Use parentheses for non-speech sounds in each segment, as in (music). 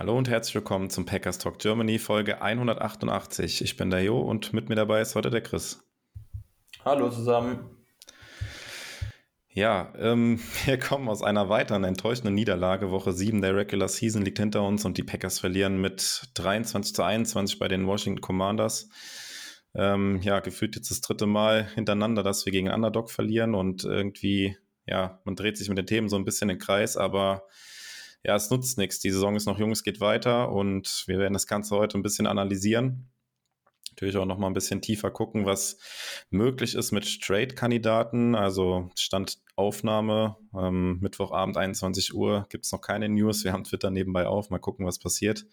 Hallo und herzlich willkommen zum Packers Talk Germany Folge 188. Ich bin der Jo und mit mir dabei ist heute der Chris. Hallo zusammen. Ja, ähm, (laughs) wir kommen aus einer weiteren enttäuschenden Niederlage. Woche 7 der Regular Season liegt hinter uns und die Packers verlieren mit 23 zu 21 bei den Washington Commanders. Ähm, ja, gefühlt jetzt das dritte Mal hintereinander, dass wir gegen Underdog verlieren und irgendwie, ja, man dreht sich mit den Themen so ein bisschen im Kreis, aber ja, es nutzt nichts. Die Saison ist noch jung, es geht weiter und wir werden das Ganze heute ein bisschen analysieren. Natürlich auch noch mal ein bisschen tiefer gucken, was möglich ist mit Trade-Kandidaten. Also Stand Aufnahme, ähm, Mittwochabend 21 Uhr gibt es noch keine News. Wir haben Twitter nebenbei auf. Mal gucken, was passiert.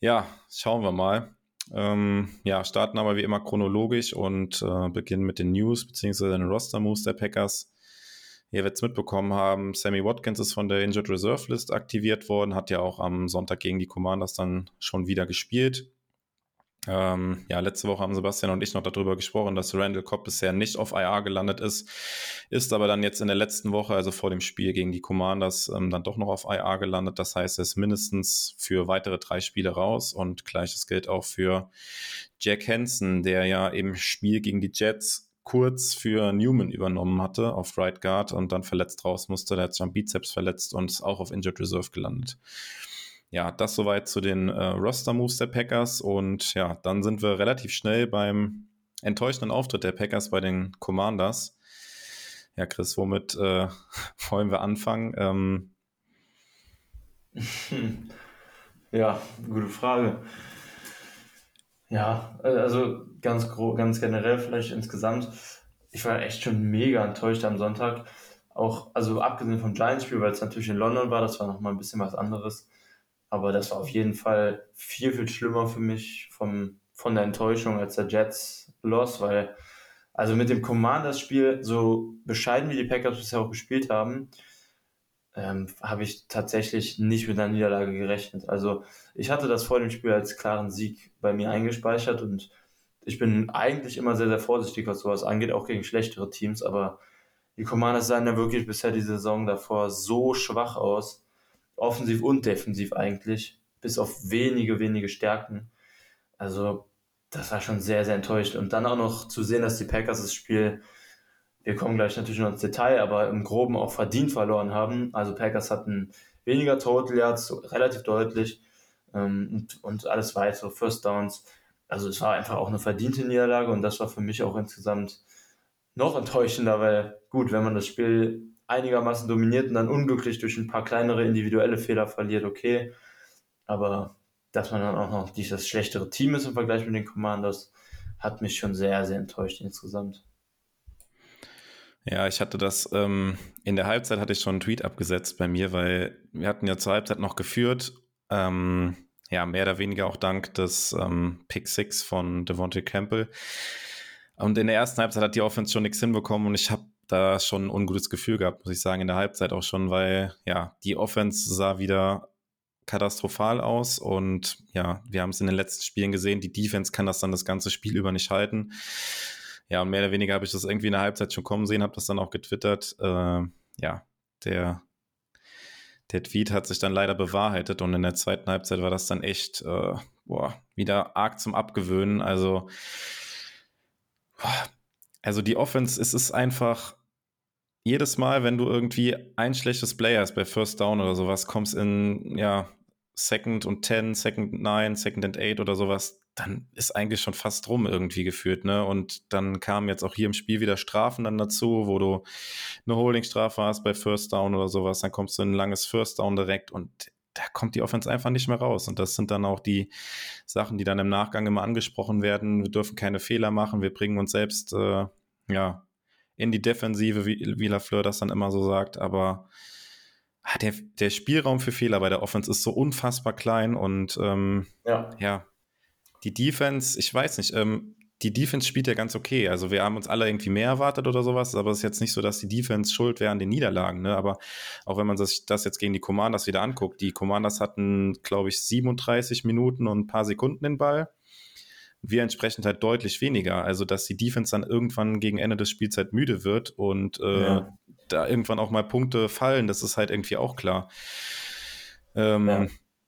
Ja, schauen wir mal. Ähm, ja, starten aber wie immer chronologisch und äh, beginnen mit den News bzw. den Roster-Moves der Packers. Ihr werdet es mitbekommen haben, Sammy Watkins ist von der Injured Reserve List aktiviert worden, hat ja auch am Sonntag gegen die Commanders dann schon wieder gespielt. Ähm, ja, letzte Woche haben Sebastian und ich noch darüber gesprochen, dass Randall Cobb bisher nicht auf IR gelandet ist, ist aber dann jetzt in der letzten Woche, also vor dem Spiel gegen die Commanders, ähm, dann doch noch auf IR gelandet. Das heißt, er ist mindestens für weitere drei Spiele raus und gleiches gilt auch für Jack Hansen, der ja im Spiel gegen die Jets kurz für Newman übernommen hatte auf Right Guard und dann verletzt raus musste. Der hat sich am Bizeps verletzt und ist auch auf Injured Reserve gelandet ja, das soweit zu den äh, Roster-Moves der Packers. Und ja, dann sind wir relativ schnell beim enttäuschenden Auftritt der Packers bei den Commanders. Ja, Chris, womit äh, (laughs) wollen wir anfangen? Ähm, (laughs) ja, gute Frage. Ja, also ganz, ganz generell vielleicht insgesamt. Ich war echt schon mega enttäuscht am Sonntag. Auch, also abgesehen vom Giants-Spiel, weil es natürlich in London war, das war nochmal ein bisschen was anderes. Aber das war auf jeden Fall viel, viel schlimmer für mich vom, von der Enttäuschung als der Jets Loss, weil also mit dem Commanders-Spiel, so bescheiden wie die Packers bisher auch gespielt haben, ähm, habe ich tatsächlich nicht mit einer Niederlage gerechnet. Also ich hatte das vor dem Spiel als klaren Sieg bei mir eingespeichert und ich bin eigentlich immer sehr, sehr vorsichtig, was sowas angeht, auch gegen schlechtere Teams, aber die Commanders sahen ja wirklich bisher die Saison davor so schwach aus, offensiv und defensiv eigentlich, bis auf wenige, wenige Stärken. Also, das war schon sehr, sehr enttäuscht. Und dann auch noch zu sehen, dass die Packers das Spiel, wir kommen gleich natürlich noch ins Detail, aber im Groben auch verdient verloren haben. Also, Packers hatten weniger Total Yards, relativ deutlich, ähm, und, und alles weitere, First Downs. Also, es war einfach auch eine verdiente Niederlage und das war für mich auch insgesamt noch enttäuschender, weil gut, wenn man das Spiel einigermaßen dominiert und dann unglücklich durch ein paar kleinere individuelle Fehler verliert, okay. Aber dass man dann auch noch dieses schlechtere Team ist im Vergleich mit den Commanders, hat mich schon sehr, sehr enttäuscht insgesamt. Ja, ich hatte das, ähm, in der Halbzeit hatte ich schon einen Tweet abgesetzt bei mir, weil wir hatten ja zur Halbzeit noch geführt. Ähm, ja, mehr oder weniger auch dank des ähm, Pick Six von Devontae Campbell. Und in der ersten Halbzeit hat die Offense schon nichts hinbekommen und ich habe da schon ein ungutes Gefühl gehabt, muss ich sagen, in der Halbzeit auch schon, weil ja, die Offense sah wieder katastrophal aus und ja, wir haben es in den letzten Spielen gesehen, die Defense kann das dann das ganze Spiel über nicht halten. Ja, und mehr oder weniger habe ich das irgendwie in der Halbzeit schon kommen sehen, habe das dann auch getwittert. Äh, ja, der, der Tweet hat sich dann leider bewahrheitet und in der zweiten Halbzeit war das dann echt äh, boah, wieder arg zum Abgewöhnen. Also also die Offense, es ist einfach jedes Mal, wenn du irgendwie ein schlechtes Play hast bei First Down oder sowas, kommst in, ja, Second und Ten, Second and Nine, Second and Eight oder sowas, dann ist eigentlich schon fast rum irgendwie geführt, ne? Und dann kamen jetzt auch hier im Spiel wieder Strafen dann dazu, wo du eine Holdingstrafe hast bei First Down oder sowas, dann kommst du in ein langes First Down direkt und da kommt die Offense einfach nicht mehr raus. Und das sind dann auch die Sachen, die dann im Nachgang immer angesprochen werden. Wir dürfen keine Fehler machen, wir bringen uns selbst äh, ja in die Defensive, wie, wie Lafleur das dann immer so sagt. Aber ah, der, der Spielraum für Fehler bei der Offense ist so unfassbar klein und ähm, ja. ja, die Defense, ich weiß nicht, ähm, die Defense spielt ja ganz okay. Also wir haben uns alle irgendwie mehr erwartet oder sowas, aber es ist jetzt nicht so, dass die Defense schuld wäre an den Niederlagen. Ne? Aber auch wenn man sich das jetzt gegen die Commanders wieder anguckt, die Commanders hatten, glaube ich, 37 Minuten und ein paar Sekunden den Ball. Wir entsprechend halt deutlich weniger. Also dass die Defense dann irgendwann gegen Ende des Spiels halt müde wird und äh, ja. da irgendwann auch mal Punkte fallen, das ist halt irgendwie auch klar. Ähm, ja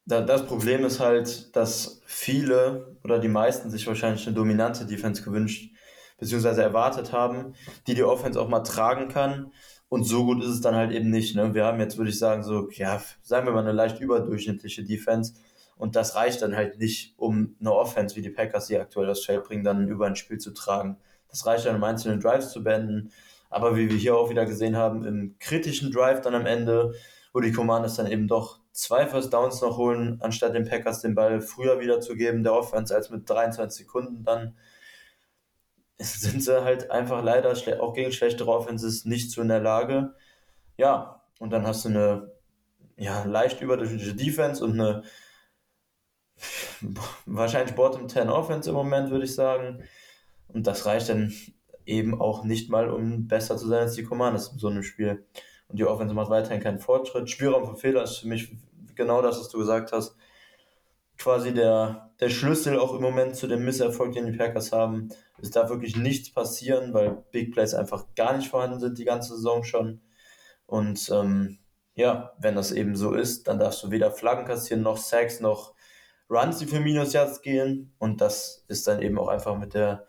das Problem ist halt, dass viele oder die meisten sich wahrscheinlich eine dominante Defense gewünscht bzw. erwartet haben, die die Offense auch mal tragen kann. Und so gut ist es dann halt eben nicht. Ne? Wir haben jetzt, würde ich sagen, so, ja, sagen wir mal eine leicht überdurchschnittliche Defense. Und das reicht dann halt nicht, um eine Offense, wie die Packers sie aktuell aufs Feld bringen, dann über ein Spiel zu tragen. Das reicht dann, um einzelne Drives zu beenden. Aber wie wir hier auch wieder gesehen haben, im kritischen Drive dann am Ende, wo die Commanders dann eben doch zwei First Downs noch holen, anstatt den Packers den Ball früher wiederzugeben, der Offense, als mit 23 Sekunden dann (laughs) sind sie halt einfach leider auch gegen schlechtere Offenses nicht so in der Lage. Ja, und dann hast du eine ja, leicht überdurchschnittliche Defense und eine (laughs) wahrscheinlich Bottom 10 Offense im Moment, würde ich sagen. Und das reicht dann eben auch nicht mal, um besser zu sein als die Commanders in so einem Spiel. Und die Offense macht weiterhin keinen Fortschritt. Spielraum für Fehler ist für mich genau das, was du gesagt hast. Quasi der, der Schlüssel auch im Moment zu dem Misserfolg, den die Packers haben. Es darf wirklich nichts passieren, weil Big Plays einfach gar nicht vorhanden sind die ganze Saison schon. Und ähm, ja, wenn das eben so ist, dann darfst du weder Flaggen kassieren, noch Sacks, noch Runs, die für Minus Yards gehen. Und das ist dann eben auch einfach mit der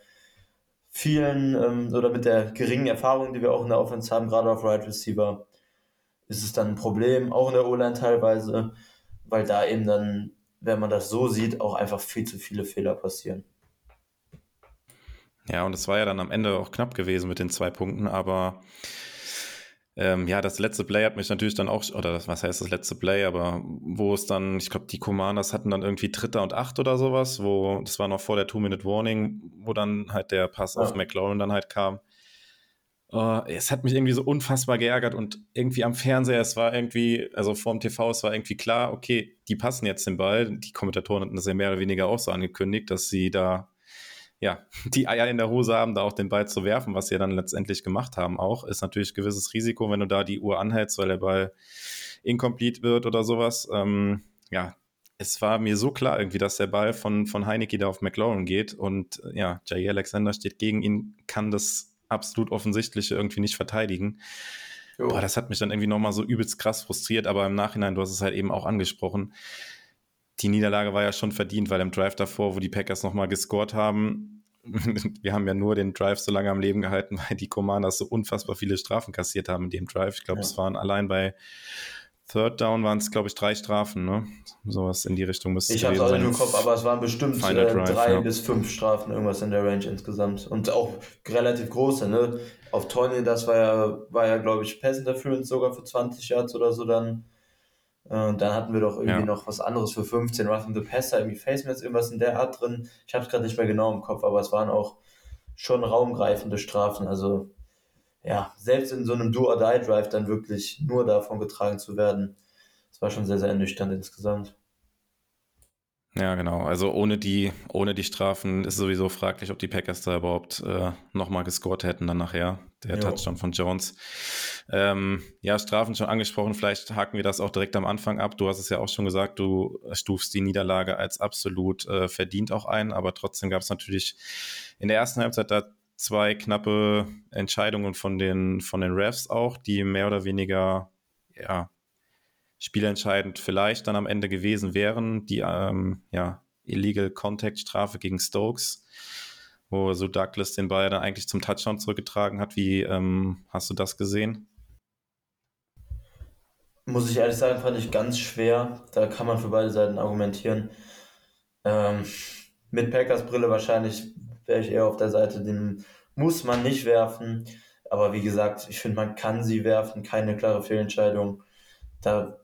vielen ähm, oder mit der geringen Erfahrung, die wir auch in der Offense haben, gerade auf Right Receiver, ist es dann ein Problem, auch in der O-Line teilweise, weil da eben dann, wenn man das so sieht, auch einfach viel zu viele Fehler passieren. Ja, und es war ja dann am Ende auch knapp gewesen mit den zwei Punkten, aber ähm, ja, das letzte Play hat mich natürlich dann auch, oder das, was heißt das letzte Play, aber wo es dann, ich glaube, die Commanders hatten dann irgendwie Dritter und Acht oder sowas, wo, das war noch vor der Two-Minute-Warning, wo dann halt der Pass ja. auf McLaurin dann halt kam. Uh, es hat mich irgendwie so unfassbar geärgert und irgendwie am Fernseher, es war irgendwie, also vorm TV, es war irgendwie klar, okay, die passen jetzt den Ball. Die Kommentatoren hatten das ja mehr oder weniger auch so angekündigt, dass sie da, ja, (laughs) die Eier in der Hose haben, da auch den Ball zu werfen, was sie dann letztendlich gemacht haben auch. Ist natürlich ein gewisses Risiko, wenn du da die Uhr anhältst, weil der Ball incomplete wird oder sowas. Ähm, ja, es war mir so klar irgendwie, dass der Ball von, von Heineke da auf McLaurin geht und ja, Jair Alexander steht gegen ihn, kann das absolut offensichtliche irgendwie nicht verteidigen. Jo. Boah, das hat mich dann irgendwie nochmal so übelst krass frustriert, aber im Nachhinein, du hast es halt eben auch angesprochen, die Niederlage war ja schon verdient, weil im Drive davor, wo die Packers nochmal gescored haben, (laughs) wir haben ja nur den Drive so lange am Leben gehalten, weil die Commanders so unfassbar viele Strafen kassiert haben in dem Drive. Ich glaube, ja. es waren allein bei Third Down waren es, glaube ich, drei Strafen, ne? Sowas in die Richtung müsste Ich habe es auch nicht im Kopf, aber es waren bestimmt äh, Drive, drei ja. bis fünf Strafen, irgendwas in der Range insgesamt. Und auch relativ große, ne? Auf Tony, das war ja, war ja, glaube ich, Pass Interference sogar für 20 Yards oder so dann. Äh, und dann hatten wir doch irgendwie ja. noch was anderes für 15, Roughing the Passer, irgendwie Face Mask, irgendwas in der Art drin. Ich habe es gerade nicht mehr genau im Kopf, aber es waren auch schon raumgreifende Strafen. Also ja, selbst in so einem Do-or-Die-Drive dann wirklich nur davon getragen zu werden, das war schon sehr, sehr ernüchternd insgesamt. Ja, genau. Also ohne die, ohne die Strafen ist sowieso fraglich, ob die Packers da überhaupt äh, nochmal gescored hätten dann nachher. Der jo. Touchdown von Jones. Ähm, ja, Strafen schon angesprochen. Vielleicht haken wir das auch direkt am Anfang ab. Du hast es ja auch schon gesagt, du stufst die Niederlage als absolut äh, verdient auch ein, aber trotzdem gab es natürlich in der ersten Halbzeit da zwei knappe Entscheidungen von den, von den Refs auch, die mehr oder weniger, ja, spielentscheidend vielleicht dann am Ende gewesen wären. Die, ähm, ja, Illegal Contact Strafe gegen Stokes, wo so Douglas den Ball dann eigentlich zum Touchdown zurückgetragen hat. Wie ähm, hast du das gesehen? Muss ich ehrlich sagen, fand ich ganz schwer. Da kann man für beide Seiten argumentieren. Ähm, mit Packers Brille wahrscheinlich wäre ich eher auf der Seite, den muss man nicht werfen. Aber wie gesagt, ich finde, man kann sie werfen, keine klare Fehlentscheidung. Da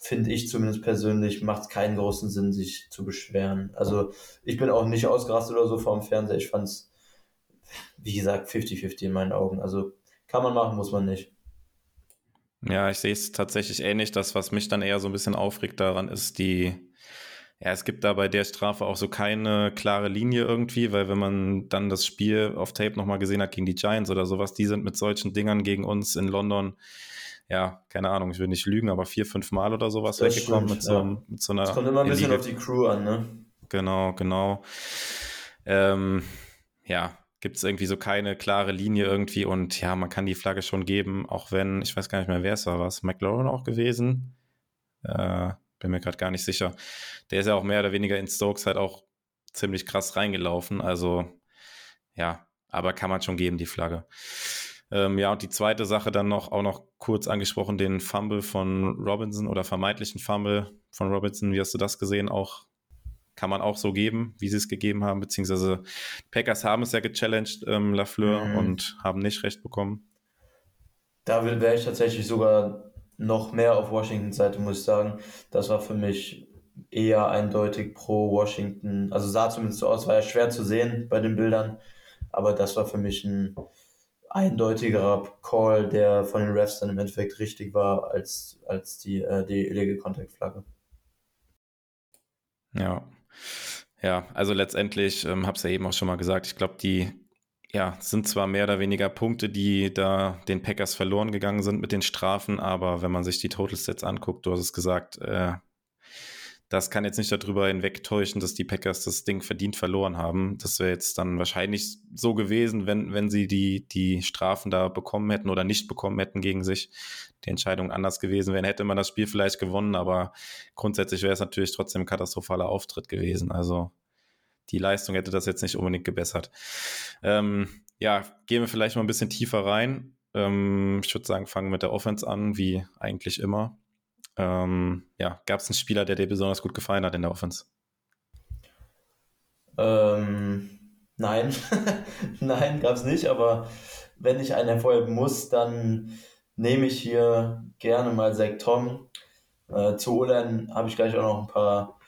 finde ich zumindest persönlich, macht es keinen großen Sinn, sich zu beschweren. Also ich bin auch nicht ausgerastet oder so vor dem Fernseher. Ich fand es, wie gesagt, 50-50 in meinen Augen. Also kann man machen, muss man nicht. Ja, ich sehe es tatsächlich ähnlich. Das, was mich dann eher so ein bisschen aufregt daran, ist die, ja, es gibt da bei der Strafe auch so keine klare Linie irgendwie, weil wenn man dann das Spiel auf Tape nochmal gesehen hat gegen die Giants oder sowas, die sind mit solchen Dingern gegen uns in London, ja, keine Ahnung, ich will nicht lügen, aber vier, fünf Mal oder sowas das weggekommen stimmt, mit, so, ja. mit so einer. Es kommt immer ein bisschen auf die Crew an, ne? Genau, genau. Ähm, ja, gibt es irgendwie so keine klare Linie irgendwie und ja, man kann die Flagge schon geben, auch wenn, ich weiß gar nicht mehr, wer es war, was McLaurin auch gewesen? Äh, bin mir gerade gar nicht sicher. Der ist ja auch mehr oder weniger in Stokes halt auch ziemlich krass reingelaufen, also ja, aber kann man schon geben, die Flagge. Ähm, ja, und die zweite Sache dann noch, auch noch kurz angesprochen, den Fumble von Robinson oder vermeintlichen Fumble von Robinson. Wie hast du das gesehen? Auch kann man auch so geben, wie sie es gegeben haben, beziehungsweise Packers haben es ja gechallenged, ähm, Lafleur, mhm. und haben nicht recht bekommen. Da wäre ich tatsächlich sogar noch mehr auf Washington Seite, muss ich sagen. Das war für mich eher eindeutig pro Washington. Also sah zumindest so aus, war ja schwer zu sehen bei den Bildern, aber das war für mich ein eindeutigerer Call, der von den Refs dann im Endeffekt richtig war, als, als die, äh, die Illegal Contact Flagge. Ja, ja, also letztendlich, ähm, habe es ja eben auch schon mal gesagt, ich glaube, die ja, sind zwar mehr oder weniger Punkte, die da den Packers verloren gegangen sind mit den Strafen, aber wenn man sich die Total Sets anguckt, du hast es gesagt, äh, das kann jetzt nicht darüber hinwegtäuschen, dass die Packers das Ding verdient verloren haben. Das wäre jetzt dann wahrscheinlich so gewesen, wenn, wenn sie die, die Strafen da bekommen hätten oder nicht bekommen hätten gegen sich. Die Entscheidung anders gewesen wäre, hätte man das Spiel vielleicht gewonnen, aber grundsätzlich wäre es natürlich trotzdem ein katastrophaler Auftritt gewesen. Also die Leistung hätte das jetzt nicht unbedingt gebessert. Ähm, ja, gehen wir vielleicht mal ein bisschen tiefer rein. Ähm, ich würde sagen, fangen mit der Offense an, wie eigentlich immer. Ähm, ja, gab es einen Spieler, der dir besonders gut gefallen hat in der Offense? Ähm, nein, (laughs) nein, gab es nicht, aber wenn ich einen hervorheben muss, dann nehme ich hier gerne mal Zach Tom. Äh, zu Olan habe ich gleich auch noch ein paar,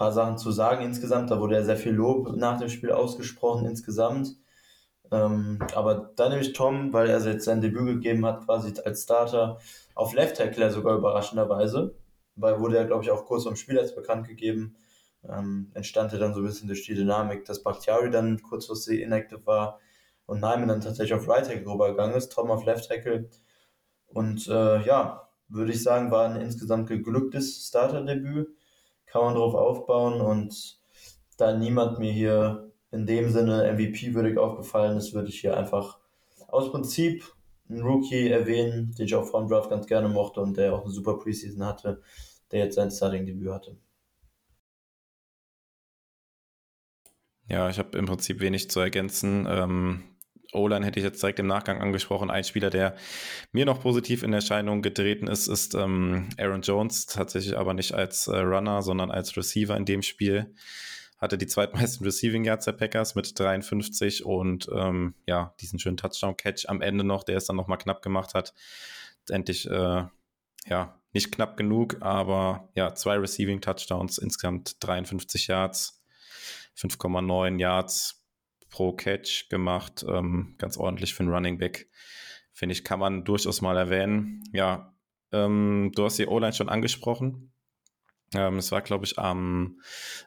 paar Sachen zu sagen insgesamt. Da wurde ja sehr viel Lob nach dem Spiel ausgesprochen insgesamt. Ähm, aber dann nehme ich Tom, weil er jetzt sein Debüt gegeben hat, quasi als Starter auf Left Tackle sogar überraschenderweise, weil wurde ja, glaube ich, auch kurz vom Spiel als bekannt gegeben. Ähm, entstand ja dann so ein bisschen durch die Dynamik, dass Bakhtiari dann kurzfristig inactive war und Neiman dann tatsächlich auf Right Tackle rübergegangen ist, Tom auf Left Tackle. Und äh, ja, würde ich sagen, war ein insgesamt geglücktes Starter-Debüt. Kann man drauf aufbauen und da niemand mir hier in dem Sinne MVP-würdig aufgefallen ist, würde ich hier einfach aus Prinzip einen Rookie erwähnen, den ich auch vor dem Draft ganz gerne mochte und der auch eine super Preseason hatte, der jetzt sein Starting-Debüt hatte. Ja, ich habe im Prinzip wenig zu ergänzen. Ähm, O-Line hätte ich jetzt direkt im Nachgang angesprochen. Ein Spieler, der mir noch positiv in Erscheinung getreten ist, ist ähm, Aaron Jones. Tatsächlich aber nicht als äh, Runner, sondern als Receiver in dem Spiel hatte die zweitmeisten Receiving Yards der Packers mit 53 und ähm, ja, diesen schönen Touchdown-Catch am Ende noch, der es dann nochmal knapp gemacht hat. Endlich, äh, ja, nicht knapp genug, aber ja, zwei Receiving Touchdowns, insgesamt 53 Yards, 5,9 Yards pro Catch gemacht. Ähm, ganz ordentlich für einen Running Back. Finde ich, kann man durchaus mal erwähnen. Ja, ähm, du hast die O-Line schon angesprochen. Ähm, es war, glaube ich, am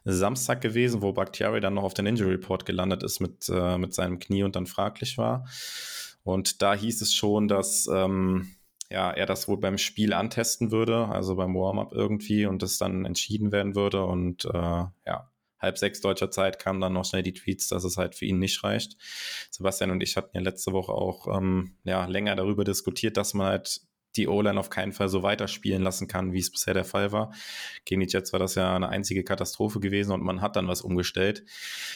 Samstag gewesen, wo Bakhtiari dann noch auf den Injury Report gelandet ist mit, äh, mit seinem Knie und dann fraglich war. Und da hieß es schon, dass ähm, ja, er das wohl beim Spiel antesten würde, also beim Warm-up irgendwie und das dann entschieden werden würde. Und äh, ja, halb sechs deutscher Zeit kamen dann noch schnell die Tweets, dass es halt für ihn nicht reicht. Sebastian und ich hatten ja letzte Woche auch ähm, ja, länger darüber diskutiert, dass man halt die O-Line auf keinen Fall so weiterspielen lassen kann, wie es bisher der Fall war. Gegen die Jets war das ja eine einzige Katastrophe gewesen und man hat dann was umgestellt.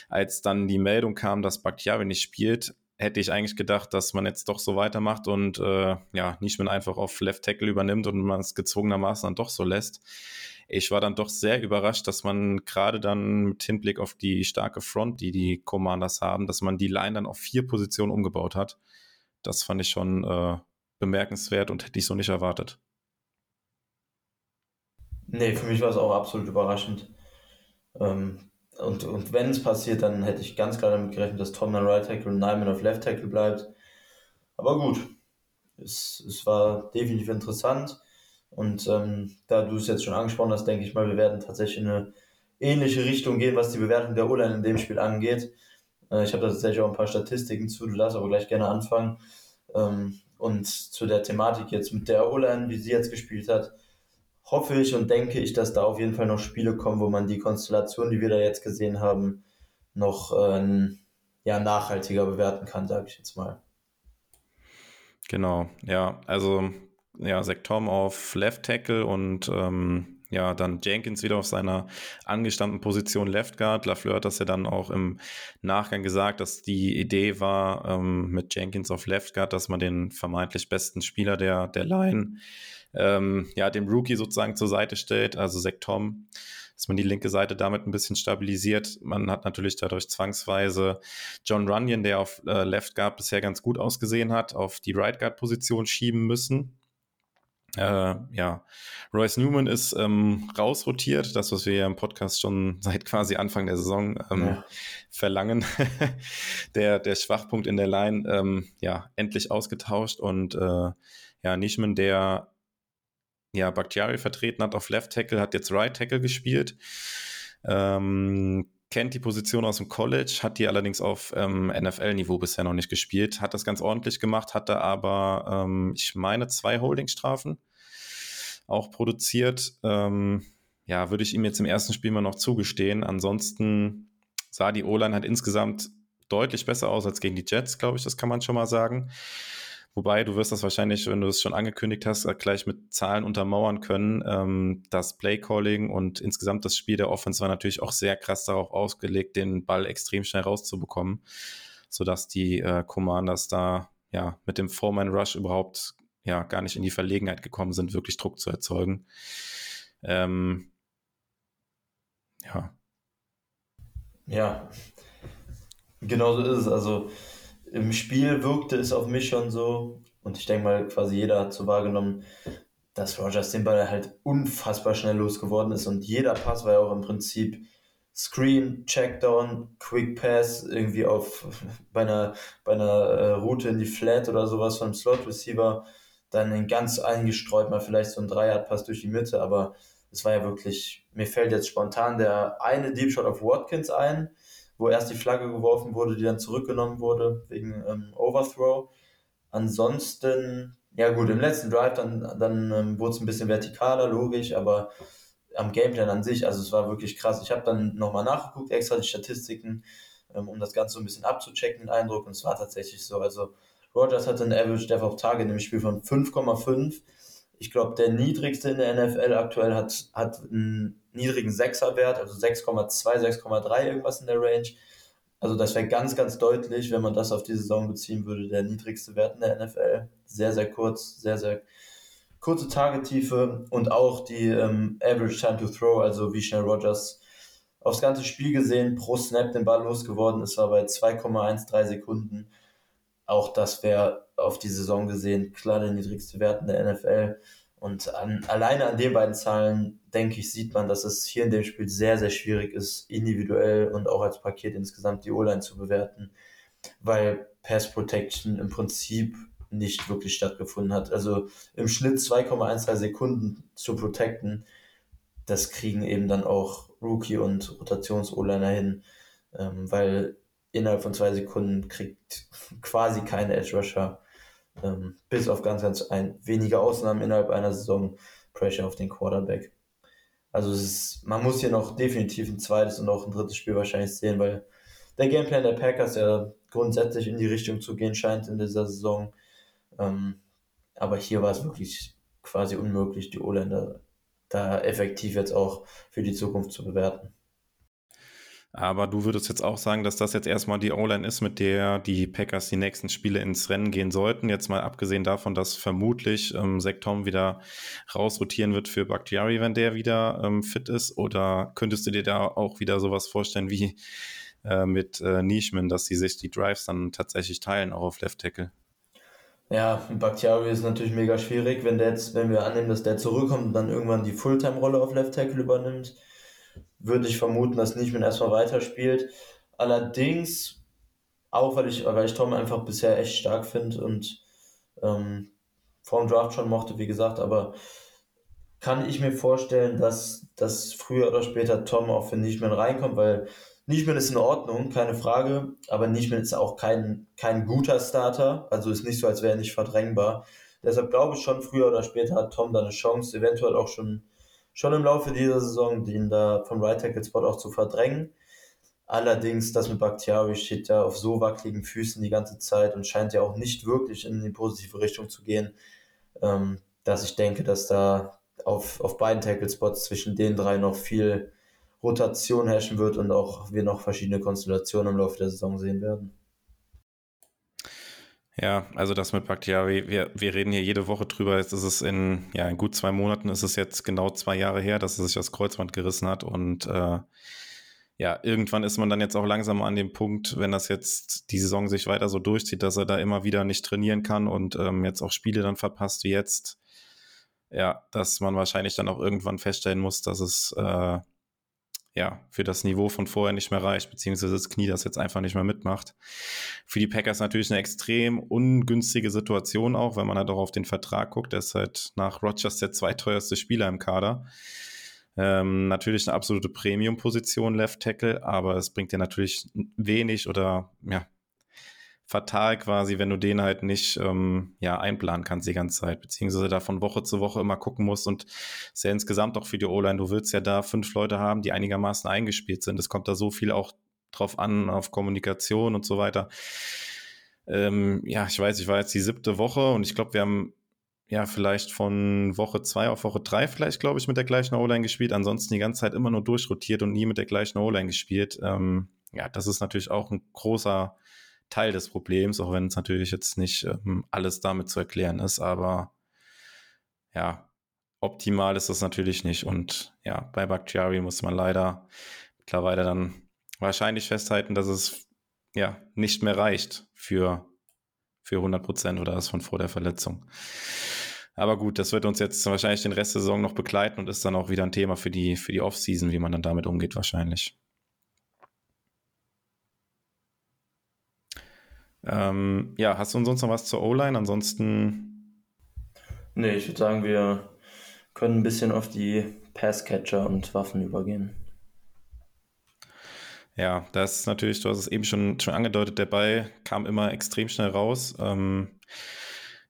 Als dann die Meldung kam, dass Bakhtiari nicht spielt, hätte ich eigentlich gedacht, dass man jetzt doch so weitermacht und äh, ja, Nischman einfach auf Left Tackle übernimmt und man es gezwungenermaßen dann doch so lässt. Ich war dann doch sehr überrascht, dass man gerade dann mit Hinblick auf die starke Front, die die Commanders haben, dass man die Line dann auf vier Positionen umgebaut hat. Das fand ich schon äh, bemerkenswert und hätte ich so nicht erwartet. Nee, für mich war es auch absolut überraschend. Ähm, und, und wenn es passiert, dann hätte ich ganz klar damit gerechnet, dass Tom dann Right Tackle und Nyman auf Left Tackle bleibt. Aber gut, es, es war definitiv interessant. Und ähm, da du es jetzt schon angesprochen hast, denke ich mal, wir werden tatsächlich in eine ähnliche Richtung gehen, was die Bewertung der O-Line in dem Spiel angeht. Äh, ich habe da tatsächlich auch ein paar Statistiken zu, du darfst aber gleich gerne anfangen. Ähm, und zu der Thematik jetzt mit der O-Line, wie sie jetzt gespielt hat, hoffe ich und denke ich, dass da auf jeden Fall noch Spiele kommen, wo man die Konstellation, die wir da jetzt gesehen haben, noch äh, ja, nachhaltiger bewerten kann, sage ich jetzt mal. Genau, ja, also ja, Zach Tom auf Left Tackle und ähm, ja, dann Jenkins wieder auf seiner angestammten Position Left Guard. Lafleur hat das ja dann auch im Nachgang gesagt, dass die Idee war ähm, mit Jenkins auf Left Guard, dass man den vermeintlich besten Spieler der, der Line, ähm, ja, dem Rookie sozusagen zur Seite stellt, also Zach Tom, dass man die linke Seite damit ein bisschen stabilisiert. Man hat natürlich dadurch zwangsweise John Runyon, der auf äh, Left Guard bisher ganz gut ausgesehen hat, auf die Right Guard Position schieben müssen äh, ja, Royce Newman ist ähm, rausrotiert, das, was wir ja im Podcast schon (laughs) seit quasi Anfang der Saison ähm, ja. verlangen. (laughs) der, der Schwachpunkt in der Line, ähm, ja, endlich ausgetauscht und äh, ja, Nishman, der ja Bakhtiari vertreten hat auf Left Tackle, hat jetzt Right Tackle gespielt. Ähm, kennt die Position aus dem College, hat die allerdings auf ähm, NFL-Niveau bisher noch nicht gespielt, hat das ganz ordentlich gemacht, hatte aber, ähm, ich meine, zwei Holdingstrafen auch produziert. Ähm, ja, würde ich ihm jetzt im ersten Spiel mal noch zugestehen. Ansonsten sah die O-Line halt insgesamt deutlich besser aus als gegen die Jets, glaube ich, das kann man schon mal sagen. Wobei du wirst das wahrscheinlich, wenn du es schon angekündigt hast, gleich mit Zahlen untermauern können. Ähm, das Playcalling und insgesamt das Spiel der Offense war natürlich auch sehr krass darauf ausgelegt, den Ball extrem schnell rauszubekommen, sodass die äh, Commanders da ja mit dem Foreman Rush überhaupt ja gar nicht in die Verlegenheit gekommen sind, wirklich Druck zu erzeugen. Ähm, ja. Ja, genau so ist es. Also im Spiel wirkte es auf mich schon so, und ich denke mal, quasi jeder hat so wahrgenommen, dass Rogers den Ball halt unfassbar schnell losgeworden ist. Und jeder Pass war ja auch im Prinzip Screen, Checkdown, Quick Pass, irgendwie auf (laughs) bei einer, bei einer äh, Route in die Flat oder sowas vom Slot Receiver, dann ganz eingestreut, mal vielleicht so ein Dreierpass durch die Mitte, aber es war ja wirklich, mir fällt jetzt spontan der eine Deep Shot auf Watkins ein, wo erst die Flagge geworfen wurde, die dann zurückgenommen wurde wegen ähm, Overthrow. Ansonsten, ja gut, im letzten Drive dann, dann ähm, wurde es ein bisschen vertikaler, logisch, aber am Gameplan an sich, also es war wirklich krass. Ich habe dann nochmal nachgeguckt, extra die Statistiken, ähm, um das Ganze so ein bisschen abzuchecken, den Eindruck, und es war tatsächlich so. Also Rogers hatte einen Average Death of Target im Spiel von 5,5. Ich glaube, der niedrigste in der NFL aktuell hat, hat einen niedrigen Sechserwert, also 6,2, 6,3 irgendwas in der Range. Also das wäre ganz, ganz deutlich, wenn man das auf die Saison beziehen würde, der niedrigste Wert in der NFL. Sehr, sehr kurz, sehr, sehr kurze Tagetiefe und auch die ähm, Average Time to Throw, also wie schnell Rogers aufs ganze Spiel gesehen pro Snap den Ball losgeworden ist, war bei 2,13 Sekunden. Auch das wäre auf die Saison gesehen klar der niedrigste Wert in der NFL. Und an, alleine an den beiden Zahlen, denke ich, sieht man, dass es hier in dem Spiel sehr, sehr schwierig ist, individuell und auch als Paket insgesamt die O-Line zu bewerten, weil Pass Protection im Prinzip nicht wirklich stattgefunden hat. Also im Schnitt 2,13 Sekunden zu protecten, das kriegen eben dann auch Rookie und Rotations-O-Liner hin, ähm, weil innerhalb von zwei Sekunden kriegt quasi keine Edge Rusher ähm, bis auf ganz, ganz ein, wenige Ausnahmen innerhalb einer Saison Pressure auf den Quarterback. Also ist, man muss hier noch definitiv ein zweites und auch ein drittes Spiel wahrscheinlich sehen, weil der Gameplan der Packers ja grundsätzlich in die Richtung zu gehen scheint in dieser Saison. Ähm, aber hier war es wirklich quasi unmöglich, die O-Länder da effektiv jetzt auch für die Zukunft zu bewerten. Aber du würdest jetzt auch sagen, dass das jetzt erstmal die O-Line ist, mit der die Packers die nächsten Spiele ins Rennen gehen sollten. Jetzt mal abgesehen davon, dass vermutlich ähm, Sektom wieder rausrotieren wird für Bakhtiari, wenn der wieder ähm, fit ist. Oder könntest du dir da auch wieder sowas vorstellen wie äh, mit äh, Nishman, dass sie sich die Drives dann tatsächlich teilen, auch auf Left Tackle? Ja, Bakhtiari ist natürlich mega schwierig, wenn der jetzt, wenn wir annehmen, dass der zurückkommt und dann irgendwann die Fulltime-Rolle auf Left Tackle übernimmt würde ich vermuten, dass Nischman erstmal weiterspielt. Allerdings, auch weil ich, weil ich Tom einfach bisher echt stark finde und ähm, vorm Draft schon mochte, wie gesagt, aber kann ich mir vorstellen, dass, dass früher oder später Tom auch für Nischman reinkommt, weil Nischman ist in Ordnung, keine Frage, aber Nischman ist auch kein, kein guter Starter, also ist nicht so, als wäre er nicht verdrängbar. Deshalb glaube ich schon, früher oder später hat Tom da eine Chance, eventuell auch schon, schon im Laufe dieser Saison, den da vom Right Tackle Spot auch zu verdrängen. Allerdings, das mit Bakhtiari steht da auf so wackeligen Füßen die ganze Zeit und scheint ja auch nicht wirklich in die positive Richtung zu gehen, ähm, dass ich denke, dass da auf, auf beiden Tackle-Spots zwischen den drei noch viel Rotation herrschen wird und auch wir noch verschiedene Konstellationen im Laufe der Saison sehen werden. Ja, also das mit Bakhtiari, wir, wir reden hier jede Woche drüber. Jetzt ist es in, ja, in gut zwei Monaten ist es jetzt genau zwei Jahre her, dass er sich das Kreuzband gerissen hat und äh, ja, irgendwann ist man dann jetzt auch langsam an dem Punkt, wenn das jetzt die Saison sich weiter so durchzieht, dass er da immer wieder nicht trainieren kann und ähm, jetzt auch Spiele dann verpasst wie jetzt. Ja, dass man wahrscheinlich dann auch irgendwann feststellen muss, dass es äh, ja für das Niveau von vorher nicht mehr reicht, beziehungsweise das Knie das jetzt einfach nicht mehr mitmacht. Für die Packers natürlich eine extrem ungünstige Situation auch, wenn man halt auch auf den Vertrag guckt. Er ist halt nach Rogers der zweiteuerste Spieler im Kader. Ähm, natürlich eine absolute Premium-Position Left Tackle, aber es bringt dir natürlich wenig oder ja, fatal quasi, wenn du den halt nicht ähm, ja, einplanen kannst die ganze Zeit, beziehungsweise da von Woche zu Woche immer gucken musst und ist ja insgesamt auch für die O-Line, du willst ja da fünf Leute haben, die einigermaßen eingespielt sind. Es kommt da so viel auch drauf an, auf Kommunikation und so weiter. Ähm, ja, ich weiß, ich war jetzt die siebte Woche und ich glaube, wir haben ja, vielleicht von Woche zwei auf Woche drei vielleicht, glaube ich, mit der gleichen O-Line gespielt. Ansonsten die ganze Zeit immer nur durchrotiert und nie mit der gleichen O-Line gespielt. Ähm, ja, das ist natürlich auch ein großer Teil des Problems, auch wenn es natürlich jetzt nicht ähm, alles damit zu erklären ist. Aber ja, optimal ist das natürlich nicht. Und ja, bei Bakhtiari muss man leider mittlerweile dann wahrscheinlich festhalten, dass es ja nicht mehr reicht für, für 100 Prozent oder das von vor der Verletzung. Aber gut, das wird uns jetzt wahrscheinlich den Rest der Saison noch begleiten und ist dann auch wieder ein Thema für die, für die Offseason, wie man dann damit umgeht, wahrscheinlich. Ähm, ja, hast du sonst noch was zur O-Line? Ansonsten. Nee, ich würde sagen, wir können ein bisschen auf die Passcatcher und Waffen übergehen. Ja, das ist natürlich, du hast es eben schon, schon angedeutet, der Ball kam immer extrem schnell raus. Ähm,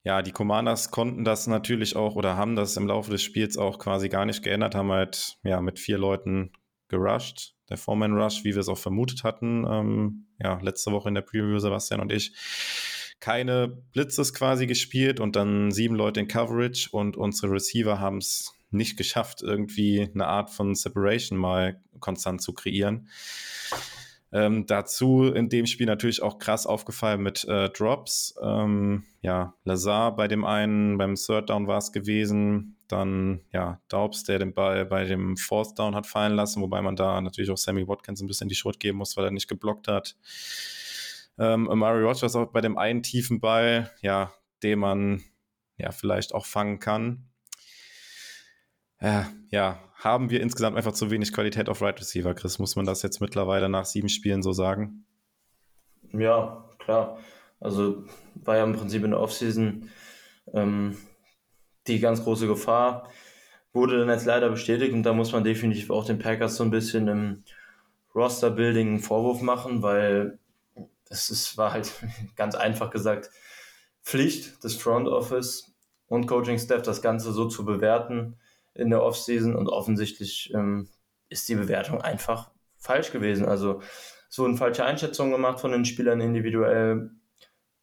ja, die Commanders konnten das natürlich auch oder haben das im Laufe des Spiels auch quasi gar nicht geändert, haben halt ja mit vier Leuten gerusht. Der Foreman Rush, wie wir es auch vermutet hatten, ähm, ja, letzte Woche in der Preview, Sebastian und ich, keine Blitzes quasi gespielt und dann sieben Leute in Coverage und unsere Receiver haben es nicht geschafft, irgendwie eine Art von Separation mal konstant zu kreieren. Ähm, dazu in dem Spiel natürlich auch krass aufgefallen mit äh, Drops. Ähm, ja, Lazar bei dem einen, beim Third Down war es gewesen. Dann, ja, Daubs, der den Ball bei dem Fourth Down hat fallen lassen, wobei man da natürlich auch Sammy Watkins ein bisschen die Schuld geben muss, weil er nicht geblockt hat. Ähm, Amari Rogers auch bei dem einen tiefen Ball, ja, den man ja vielleicht auch fangen kann. Äh, ja, haben wir insgesamt einfach zu wenig Qualität auf Right Receiver, Chris. Muss man das jetzt mittlerweile nach sieben Spielen so sagen? Ja, klar. Also war ja im Prinzip in der Offseason ähm, die ganz große Gefahr. Wurde dann jetzt leider bestätigt und da muss man definitiv auch den Packers so ein bisschen im Roster-Building einen Vorwurf machen, weil es ist, war halt (laughs) ganz einfach gesagt Pflicht des Front Office und Coaching Staff, das Ganze so zu bewerten in der Offseason und offensichtlich ähm, ist die Bewertung einfach falsch gewesen. Also es wurden falsche Einschätzungen gemacht von den Spielern individuell.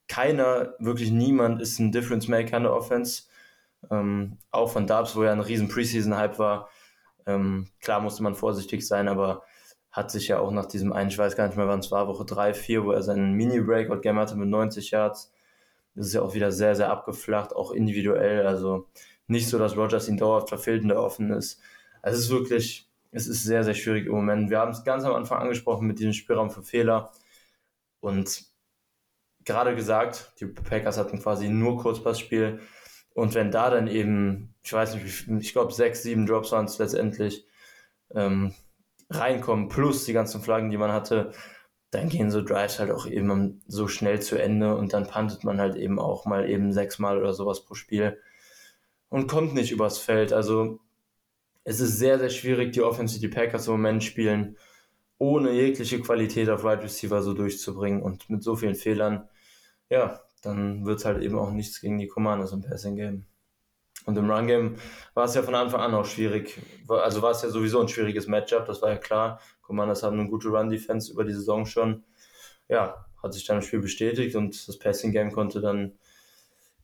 Keiner, wirklich niemand ist ein Difference Maker in der Offense. Ähm, auch von Dubs, wo ja ein riesen Preseason-Hype war. Ähm, klar musste man vorsichtig sein, aber hat sich ja auch nach diesem einen, ich weiß gar nicht mehr wann es war, Woche 3, 4, wo er seinen Mini-Breakout-Game hatte mit 90 Yards. Das ist ja auch wieder sehr, sehr abgeflacht, auch individuell. Also nicht so, dass Rogers ihn dauerhaft verfehlt und der offen ist. Also es ist wirklich, es ist sehr, sehr schwierig im Moment. Wir haben es ganz am Anfang angesprochen mit diesem Spielraum für Fehler. Und gerade gesagt, die Packers hatten quasi nur Kurzpassspiel. Und wenn da dann eben, ich weiß nicht, ich glaube sechs, sieben Drops waren es letztendlich, ähm, reinkommen, plus die ganzen Flaggen, die man hatte, dann gehen so Drives halt auch eben so schnell zu Ende und dann puntet man halt eben auch mal eben sechsmal oder sowas pro Spiel und kommt nicht übers Feld. Also es ist sehr, sehr schwierig, die Offense, die Packers im Moment spielen, ohne jegliche Qualität auf Wide Receiver so durchzubringen und mit so vielen Fehlern, ja, dann wird es halt eben auch nichts gegen die Commanders im Passing Game. Und im Run Game war es ja von Anfang an auch schwierig. Also war es ja sowieso ein schwieriges Matchup, das war ja klar. Commanders haben eine gute Run Defense über die Saison schon. Ja, hat sich dann im Spiel bestätigt und das Passing Game konnte dann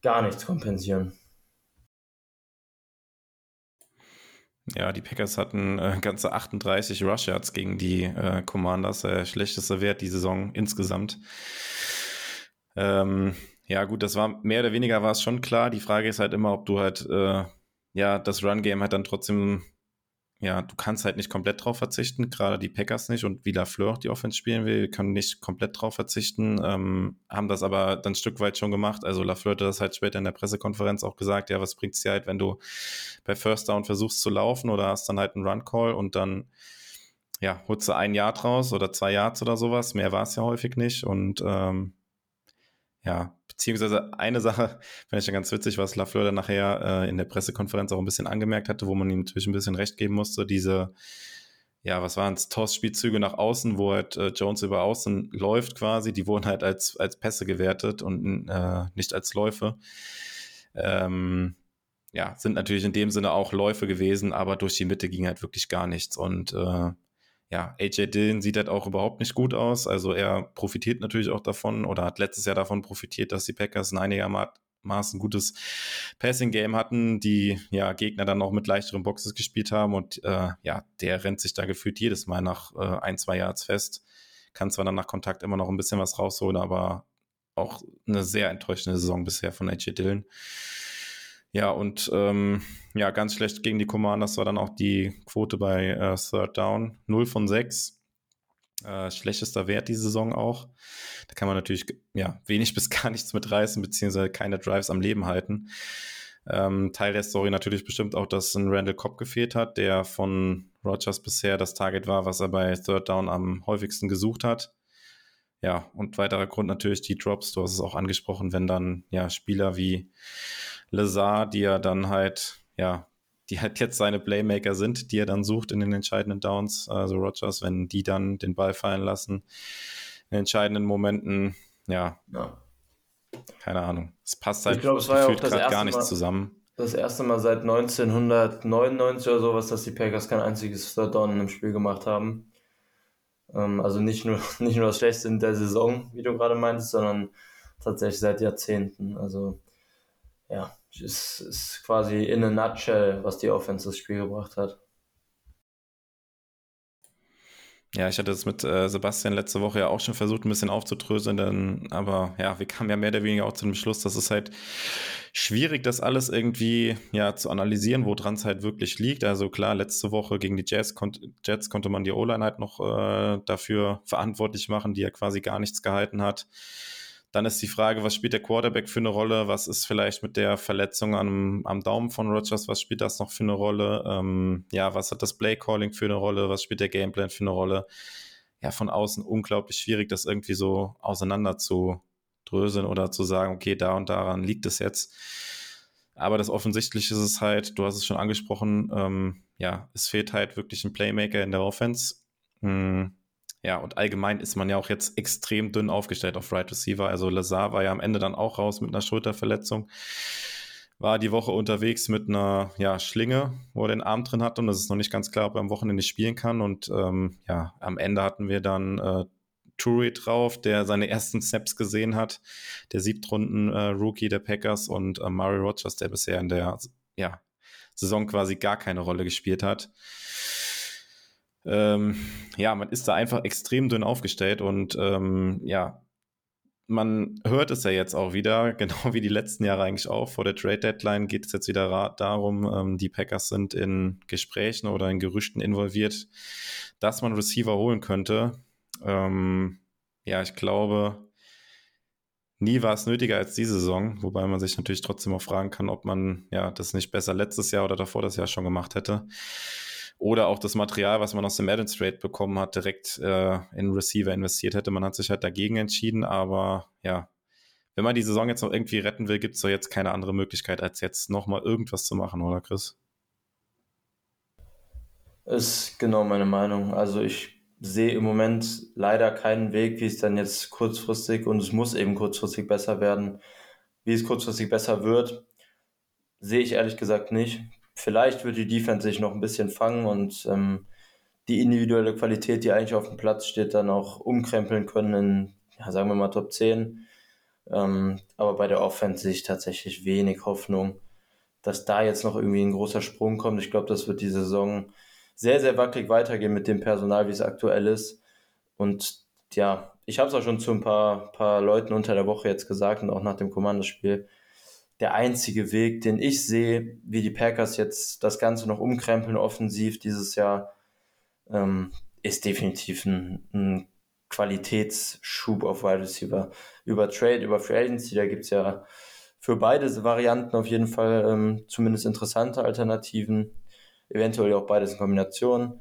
gar nichts kompensieren. Ja, die Packers hatten äh, ganze 38 Rush Yards gegen die äh, Commanders, der schlechteste Wert die Saison insgesamt. Ähm, ja, gut, das war mehr oder weniger war es schon klar. Die Frage ist halt immer, ob du halt äh, ja das Run Game halt dann trotzdem ja, du kannst halt nicht komplett drauf verzichten, gerade die Packers nicht und wie Lafleur die Offense spielen will, können nicht komplett drauf verzichten, ähm, haben das aber dann ein Stück weit schon gemacht. Also Lafleur hat das halt später in der Pressekonferenz auch gesagt, ja, was bringt es dir halt, wenn du bei First Down versuchst zu laufen oder hast dann halt einen Run-Call und dann ja, holst du ein Jahr draus oder zwei Yards oder sowas, mehr war es ja häufig nicht und ähm, ja, beziehungsweise eine Sache, (laughs) finde ich ja ganz witzig, was Lafleur dann nachher äh, in der Pressekonferenz auch ein bisschen angemerkt hatte, wo man ihm natürlich ein bisschen recht geben musste, diese, ja, was waren es, Toss-Spielzüge nach außen, wo halt äh, Jones über außen läuft quasi, die wurden halt als, als Pässe gewertet und äh, nicht als Läufe. Ähm, ja, sind natürlich in dem Sinne auch Läufe gewesen, aber durch die Mitte ging halt wirklich gar nichts. Und äh, ja, AJ Dillon sieht halt auch überhaupt nicht gut aus. Also er profitiert natürlich auch davon oder hat letztes Jahr davon profitiert, dass die Packers ein einigermaßen gutes Passing-Game hatten, die ja Gegner dann auch mit leichteren Boxes gespielt haben und äh, ja, der rennt sich da gefühlt jedes Mal nach äh, ein, zwei Yards fest. Kann zwar dann nach Kontakt immer noch ein bisschen was rausholen, aber auch eine sehr enttäuschende Saison bisher von AJ Dillon. Ja, und ähm, ja, ganz schlecht gegen die Commanders war dann auch die Quote bei äh, Third Down. 0 von 6. Äh, schlechtester Wert die Saison auch. Da kann man natürlich ja, wenig (laughs) bis gar nichts mitreißen, beziehungsweise keine Drives am Leben halten. Ähm, Teil der Story natürlich bestimmt auch, dass ein Randall Cobb gefehlt hat, der von Rogers bisher das Target war, was er bei Third Down am häufigsten gesucht hat. Ja, und weiterer Grund natürlich die Drops. Du hast es auch angesprochen, wenn dann ja Spieler wie Lazar, die ja dann halt, ja, die halt jetzt seine Playmaker sind, die er dann sucht in den entscheidenden Downs, also Rogers, wenn die dann den Ball fallen lassen, in entscheidenden Momenten, ja, ja. keine Ahnung. Es passt halt glaub, gefühlt gerade gar nicht Mal, zusammen. Das erste Mal seit 1999 oder sowas, dass die Packers kein einziges Third Down im Spiel gemacht haben. Ähm, also nicht nur, (laughs) nicht nur das Schlechteste in der Saison, wie du gerade meintest, sondern tatsächlich seit Jahrzehnten. Also ja, ist, ist quasi in a nutshell, was die Offense das Spiel gebracht hat. Ja, ich hatte es mit äh, Sebastian letzte Woche ja auch schon versucht, ein bisschen aufzudröseln, denn, aber ja, wir kamen ja mehr oder weniger auch zu dem Schluss, dass es halt schwierig, das alles irgendwie ja zu analysieren, woran es halt wirklich liegt. Also klar, letzte Woche gegen die Jets, kon Jets konnte man die O-Line halt noch äh, dafür verantwortlich machen, die ja quasi gar nichts gehalten hat. Dann ist die Frage, was spielt der Quarterback für eine Rolle? Was ist vielleicht mit der Verletzung am, am Daumen von Rogers? Was spielt das noch für eine Rolle? Ähm, ja, was hat das Play Calling für eine Rolle? Was spielt der Gameplan für eine Rolle? Ja, von außen unglaublich schwierig, das irgendwie so auseinander zu dröseln oder zu sagen, okay, da und daran liegt es jetzt. Aber das Offensichtliche ist es halt, du hast es schon angesprochen, ähm, ja, es fehlt halt wirklich ein Playmaker in der Offense. Hm ja, und allgemein ist man ja auch jetzt extrem dünn aufgestellt auf Right Receiver. Also Lazar war ja am Ende dann auch raus mit einer Schulterverletzung. War die Woche unterwegs mit einer ja, Schlinge, wo er den Arm drin hat und es ist noch nicht ganz klar, ob er am Wochenende spielen kann. Und ähm, ja, am Ende hatten wir dann äh, Turi drauf, der seine ersten Snaps gesehen hat, der Siebtrunden-Rookie äh, der Packers und äh, Murray Rogers, der bisher in der ja, Saison quasi gar keine Rolle gespielt hat ähm, ja, man ist da einfach extrem dünn aufgestellt und ähm, ja, man hört es ja jetzt auch wieder, (laughs) genau wie die letzten Jahre eigentlich auch. Vor der Trade Deadline geht es jetzt wieder darum, ähm, die Packers sind in Gesprächen oder in Gerüchten involviert, dass man Receiver holen könnte. Ähm, ja, ich glaube, nie war es nötiger als diese Saison, wobei man sich natürlich trotzdem auch fragen kann, ob man ja das nicht besser letztes Jahr oder davor das Jahr schon gemacht hätte. Oder auch das Material, was man aus dem Adams Trade bekommen hat, direkt äh, in Receiver investiert hätte. Man hat sich halt dagegen entschieden, aber ja, wenn man die Saison jetzt noch irgendwie retten will, gibt es doch jetzt keine andere Möglichkeit, als jetzt nochmal irgendwas zu machen, oder Chris? Ist genau meine Meinung. Also ich sehe im Moment leider keinen Weg, wie es dann jetzt kurzfristig und es muss eben kurzfristig besser werden. Wie es kurzfristig besser wird, sehe ich ehrlich gesagt nicht. Vielleicht wird die Defense sich noch ein bisschen fangen und ähm, die individuelle Qualität, die eigentlich auf dem Platz steht, dann auch umkrempeln können in, ja, sagen wir mal, Top 10. Ähm, aber bei der Offense sehe ich tatsächlich wenig Hoffnung, dass da jetzt noch irgendwie ein großer Sprung kommt. Ich glaube, das wird die Saison sehr, sehr wackelig weitergehen mit dem Personal, wie es aktuell ist. Und ja, ich habe es auch schon zu ein paar, paar Leuten unter der Woche jetzt gesagt und auch nach dem Kommandospiel. Der einzige Weg, den ich sehe, wie die Packers jetzt das Ganze noch umkrempeln offensiv dieses Jahr, ähm, ist definitiv ein, ein Qualitätsschub auf Wide Receiver. Über Trade, über Free Agency, da gibt es ja für beide Varianten auf jeden Fall ähm, zumindest interessante Alternativen. Eventuell auch beides in Kombination.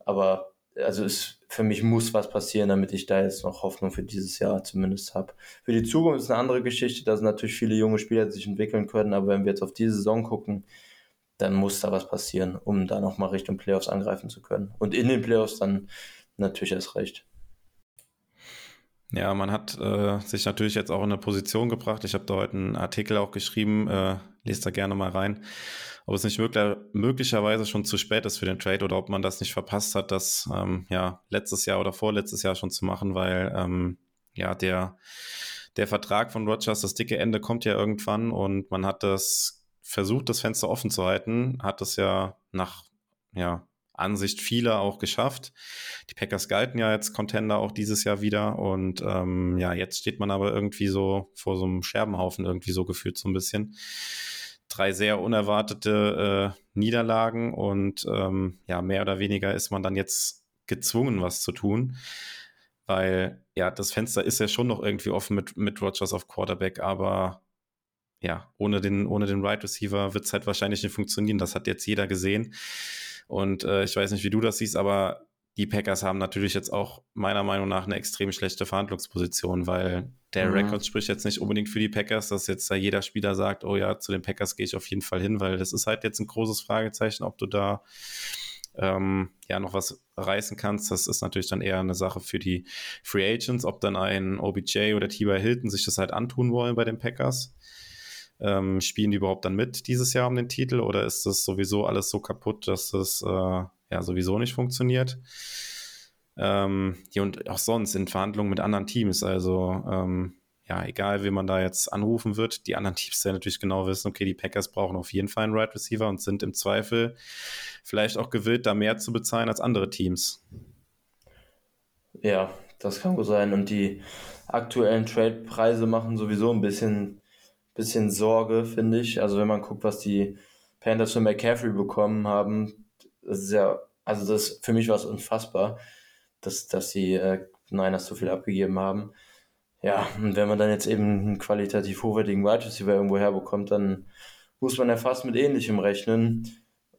Aber also es, für mich muss was passieren, damit ich da jetzt noch Hoffnung für dieses Jahr zumindest habe. Für die Zukunft ist eine andere Geschichte. Da sind natürlich viele junge Spieler, sich entwickeln können. Aber wenn wir jetzt auf diese Saison gucken, dann muss da was passieren, um da nochmal Richtung Playoffs angreifen zu können. Und in den Playoffs dann natürlich erst recht. Ja, man hat äh, sich natürlich jetzt auch in eine Position gebracht. Ich habe da heute einen Artikel auch geschrieben, äh, lest da gerne mal rein, ob es nicht möglich, möglicherweise schon zu spät ist für den Trade oder ob man das nicht verpasst hat, das ähm, ja letztes Jahr oder vorletztes Jahr schon zu machen, weil ähm, ja der der Vertrag von Rogers, das dicke Ende kommt ja irgendwann und man hat das versucht, das Fenster offen zu halten, hat das ja nach ja Ansicht vieler auch geschafft. Die Packers galten ja als Contender auch dieses Jahr wieder und ähm, ja, jetzt steht man aber irgendwie so vor so einem Scherbenhaufen irgendwie so gefühlt so ein bisschen. Drei sehr unerwartete äh, Niederlagen und ähm, ja, mehr oder weniger ist man dann jetzt gezwungen, was zu tun. Weil ja, das Fenster ist ja schon noch irgendwie offen mit, mit Rogers auf Quarterback, aber ja, ohne den, ohne den Right Receiver wird es halt wahrscheinlich nicht funktionieren. Das hat jetzt jeder gesehen. Und äh, ich weiß nicht, wie du das siehst, aber die Packers haben natürlich jetzt auch meiner Meinung nach eine extrem schlechte Verhandlungsposition, weil der mhm. Rekord spricht jetzt nicht unbedingt für die Packers, dass jetzt da jeder Spieler sagt, oh ja, zu den Packers gehe ich auf jeden Fall hin, weil das ist halt jetzt ein großes Fragezeichen, ob du da ähm, ja noch was reißen kannst. Das ist natürlich dann eher eine Sache für die Free Agents, ob dann ein OBJ oder T.Y. Hilton sich das halt antun wollen bei den Packers. Ähm, spielen die überhaupt dann mit dieses Jahr um den Titel oder ist das sowieso alles so kaputt, dass das äh, ja sowieso nicht funktioniert? Ähm, ja, und auch sonst in Verhandlungen mit anderen Teams. Also ähm, ja, egal, wie man da jetzt anrufen wird, die anderen Teams werden natürlich genau wissen, okay, die Packers brauchen auf jeden Fall einen Right Receiver und sind im Zweifel vielleicht auch gewillt, da mehr zu bezahlen als andere Teams. Ja, das kann gut sein. Und die aktuellen Trade-Preise machen sowieso ein bisschen bisschen Sorge, finde ich. Also wenn man guckt, was die Panthers für McCaffrey bekommen haben, das ist ja, also das für mich war es unfassbar, dass, dass die äh, Niners so viel abgegeben haben. Ja, und wenn man dann jetzt eben einen qualitativ hochwertigen Wide Receiver irgendwo herbekommt, dann muss man ja fast mit ähnlichem rechnen.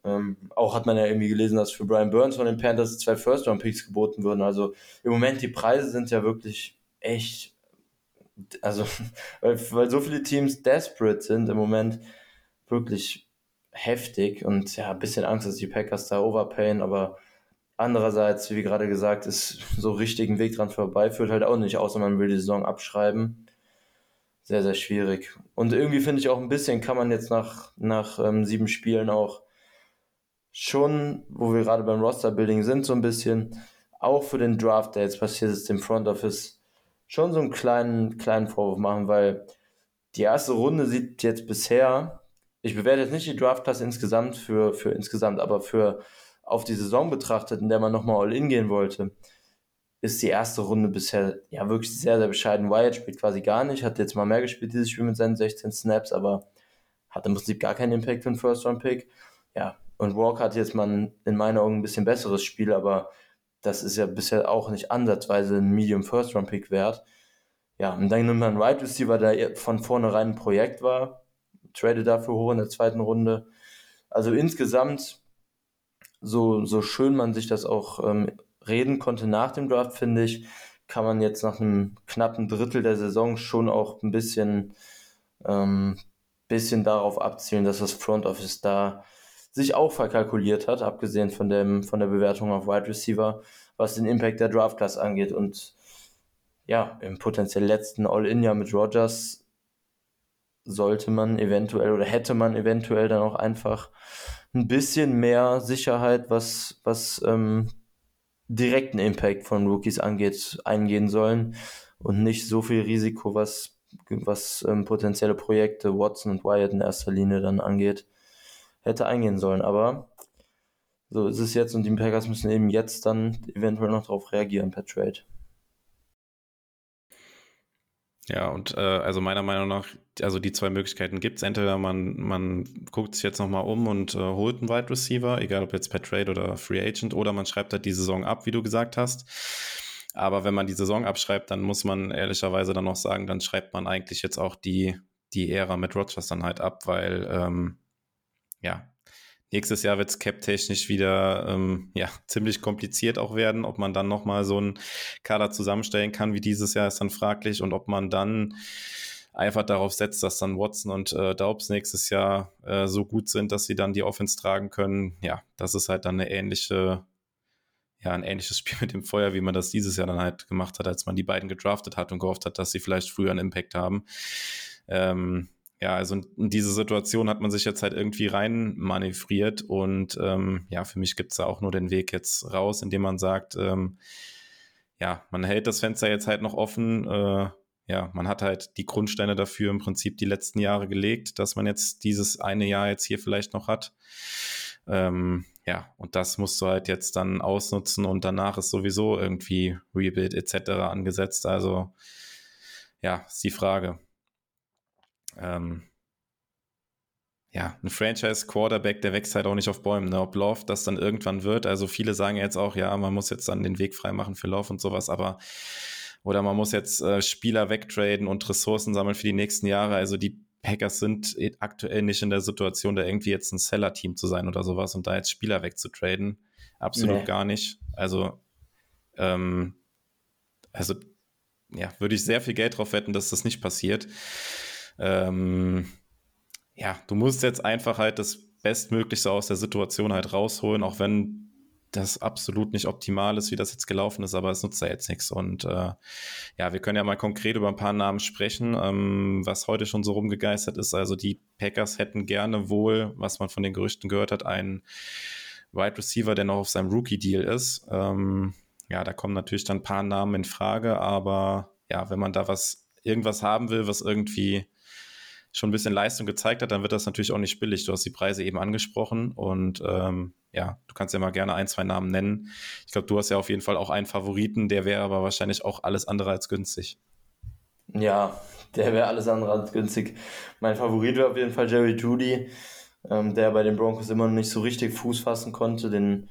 Ähm, auch hat man ja irgendwie gelesen, dass für Brian Burns von den Panthers zwei First-Round-Picks geboten würden. Also im Moment, die Preise sind ja wirklich echt also, (laughs) weil, weil so viele Teams desperate sind im Moment, wirklich heftig und ja, ein bisschen Angst, dass die Packers da overpayen, aber andererseits, wie gerade gesagt, ist so richtigen Weg dran vorbei, führt halt auch nicht, außer man will die Saison abschreiben. Sehr, sehr schwierig. Und irgendwie finde ich auch ein bisschen, kann man jetzt nach, nach ähm, sieben Spielen auch schon, wo wir gerade beim Roster-Building sind, so ein bisschen, auch für den Draft, der jetzt passiert ist, im Front Office, schon so einen kleinen, kleinen Vorwurf machen, weil die erste Runde sieht jetzt bisher, ich bewerte jetzt nicht die Draftklasse insgesamt für, für insgesamt, aber für auf die Saison betrachtet, in der man nochmal all in gehen wollte, ist die erste Runde bisher ja wirklich sehr, sehr bescheiden. Wyatt spielt quasi gar nicht, hat jetzt mal mehr gespielt dieses Spiel mit seinen 16 Snaps, aber hat im Prinzip gar keinen Impact für einen First-Round-Pick. Ja, und Walker hat jetzt mal in meinen Augen ein bisschen besseres Spiel, aber das ist ja bisher auch nicht ansatzweise ein Medium First Round Pick wert. Ja, und dann nimmt man einen Wide Receiver, der von vornherein ein Projekt war, trade dafür hoch in der zweiten Runde. Also insgesamt so, so schön man sich das auch ähm, reden konnte nach dem Draft, finde ich, kann man jetzt nach einem knappen Drittel der Saison schon auch ein bisschen, ähm, bisschen darauf abzielen, dass das Front Office da sich auch verkalkuliert hat, abgesehen von, dem, von der Bewertung auf Wide Receiver, was den Impact der Draft Class angeht. Und ja, im potenziell letzten All-In-Jahr mit Rogers sollte man eventuell oder hätte man eventuell dann auch einfach ein bisschen mehr Sicherheit, was, was ähm, direkten Impact von Rookies angeht, eingehen sollen und nicht so viel Risiko, was, was ähm, potenzielle Projekte Watson und Wyatt in erster Linie dann angeht, hätte eingehen sollen. Aber so ist es jetzt und die Packers müssen eben jetzt dann eventuell noch darauf reagieren per Trade. Ja, und äh, also meiner Meinung nach, also die zwei Möglichkeiten gibt es. Entweder man, man guckt sich jetzt nochmal um und äh, holt einen Wide Receiver, egal ob jetzt per Trade oder Free Agent, oder man schreibt halt die Saison ab, wie du gesagt hast. Aber wenn man die Saison abschreibt, dann muss man ehrlicherweise dann noch sagen, dann schreibt man eigentlich jetzt auch die, die Ära mit Rodgers dann halt ab, weil ähm, ja, Nächstes Jahr wird es cap-technisch wieder ähm, ja, ziemlich kompliziert auch werden. Ob man dann nochmal so einen Kader zusammenstellen kann wie dieses Jahr, ist dann fraglich. Und ob man dann einfach darauf setzt, dass dann Watson und äh, Daubs nächstes Jahr äh, so gut sind, dass sie dann die Offense tragen können. Ja, das ist halt dann eine ähnliche, ja, ein ähnliches (laughs) Spiel mit dem Feuer, wie man das dieses Jahr dann halt gemacht hat, als man die beiden gedraftet hat und gehofft hat, dass sie vielleicht früher einen Impact haben. Ähm, ja, also in diese Situation hat man sich jetzt halt irgendwie rein manövriert und ähm, ja, für mich gibt es da auch nur den Weg jetzt raus, indem man sagt, ähm, ja, man hält das Fenster jetzt halt noch offen. Äh, ja, man hat halt die Grundsteine dafür im Prinzip die letzten Jahre gelegt, dass man jetzt dieses eine Jahr jetzt hier vielleicht noch hat. Ähm, ja, und das musst du halt jetzt dann ausnutzen und danach ist sowieso irgendwie Rebuild etc. angesetzt. Also ja, ist die Frage. Ähm, ja, ein Franchise-Quarterback, der wächst halt auch nicht auf Bäumen. Ne? Ob Love das dann irgendwann wird. Also viele sagen jetzt auch, ja, man muss jetzt dann den Weg freimachen für Love und sowas, aber oder man muss jetzt äh, Spieler wegtraden und Ressourcen sammeln für die nächsten Jahre. Also die Packers sind aktuell nicht in der Situation, da irgendwie jetzt ein Seller-Team zu sein oder sowas und da jetzt Spieler wegzutraden. Absolut nee. gar nicht. Also, ähm, also ja, würde ich sehr viel Geld drauf wetten, dass das nicht passiert ähm, ja, du musst jetzt einfach halt das Bestmöglichste aus der Situation halt rausholen, auch wenn das absolut nicht optimal ist, wie das jetzt gelaufen ist, aber es nutzt ja jetzt nichts. Und äh, ja, wir können ja mal konkret über ein paar Namen sprechen, ähm, was heute schon so rumgegeistert ist. Also die Packers hätten gerne wohl, was man von den Gerüchten gehört hat, einen Wide Receiver, der noch auf seinem Rookie-Deal ist. Ähm, ja, da kommen natürlich dann ein paar Namen in Frage, aber ja, wenn man da was irgendwas haben will, was irgendwie schon ein bisschen Leistung gezeigt hat, dann wird das natürlich auch nicht billig. Du hast die Preise eben angesprochen und ähm, ja, du kannst ja mal gerne ein, zwei Namen nennen. Ich glaube, du hast ja auf jeden Fall auch einen Favoriten, der wäre aber wahrscheinlich auch alles andere als günstig. Ja, der wäre alles andere als günstig. Mein Favorit wäre auf jeden Fall Jerry Judy, ähm, der bei den Broncos immer noch nicht so richtig Fuß fassen konnte. Den,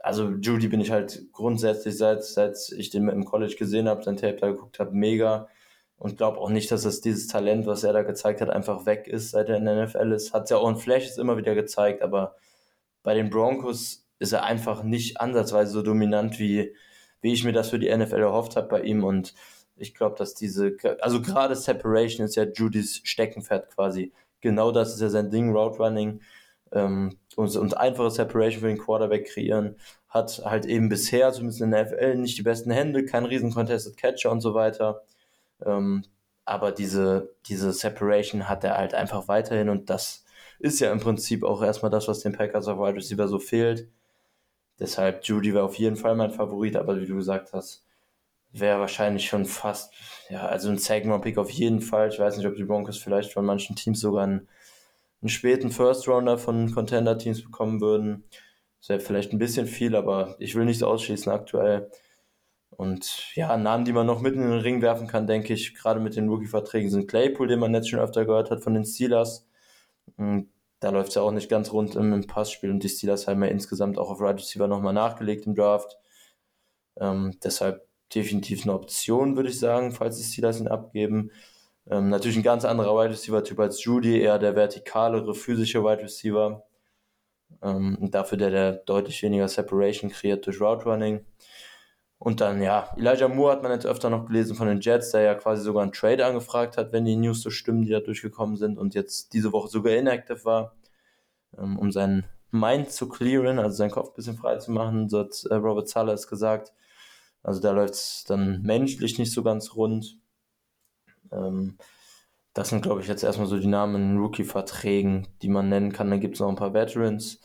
also Judy bin ich halt grundsätzlich, seit, seit ich den im College gesehen habe, sein Tape da geguckt habe, mega und glaube auch nicht, dass es dieses Talent, was er da gezeigt hat, einfach weg ist, seit er in der NFL ist. Hat es ja auch in Flashes immer wieder gezeigt, aber bei den Broncos ist er einfach nicht ansatzweise so dominant, wie, wie ich mir das für die NFL erhofft habe bei ihm. Und ich glaube, dass diese, also gerade Separation ist ja Judys Steckenpferd quasi. Genau das ist ja sein Ding, Route Running ähm, und, und einfache Separation für den Quarterback kreieren. Hat halt eben bisher, zumindest in der NFL, nicht die besten Hände, kein riesen Contested Catcher und so weiter. Ähm, aber diese, diese Separation hat er halt einfach weiterhin und das ist ja im Prinzip auch erstmal das, was den Packers auf Wide Receiver so fehlt. Deshalb Judy war auf jeden Fall mein Favorit, aber wie du gesagt hast, wäre wahrscheinlich schon fast, ja, also ein Segment-Pick auf jeden Fall. Ich weiß nicht, ob die Broncos vielleicht von manchen Teams sogar einen, einen späten First-Rounder von Contender-Teams bekommen würden. Das wäre vielleicht ein bisschen viel, aber ich will nichts ausschließen aktuell. Und ja, Namen, die man noch mitten in den Ring werfen kann, denke ich, gerade mit den Rookie-Verträgen sind Claypool, den man jetzt schon öfter gehört hat von den Steelers. Und da läuft es ja auch nicht ganz rund im, Passspiel und die Steelers haben ja insgesamt auch auf Right Receiver nochmal nachgelegt im Draft. Ähm, deshalb definitiv eine Option, würde ich sagen, falls die Steelers ihn abgeben. Ähm, natürlich ein ganz anderer Wide Receiver-Typ als Judy, eher der vertikalere, physische Wide Receiver. Ähm, dafür der, der deutlich weniger Separation kreiert durch Route Running. Und dann, ja, Elijah Moore hat man jetzt öfter noch gelesen von den Jets, der ja quasi sogar einen Trade angefragt hat, wenn die News so stimmen, die da durchgekommen sind und jetzt diese Woche sogar inactive war, ähm, um seinen Mind zu clearen, also seinen Kopf ein bisschen frei zu machen, so hat äh, Robert Salas gesagt. Also da läuft es dann menschlich nicht so ganz rund. Ähm, das sind, glaube ich, jetzt erstmal so die Namen in Rookie-Verträgen, die man nennen kann. Dann gibt es noch ein paar Veterans.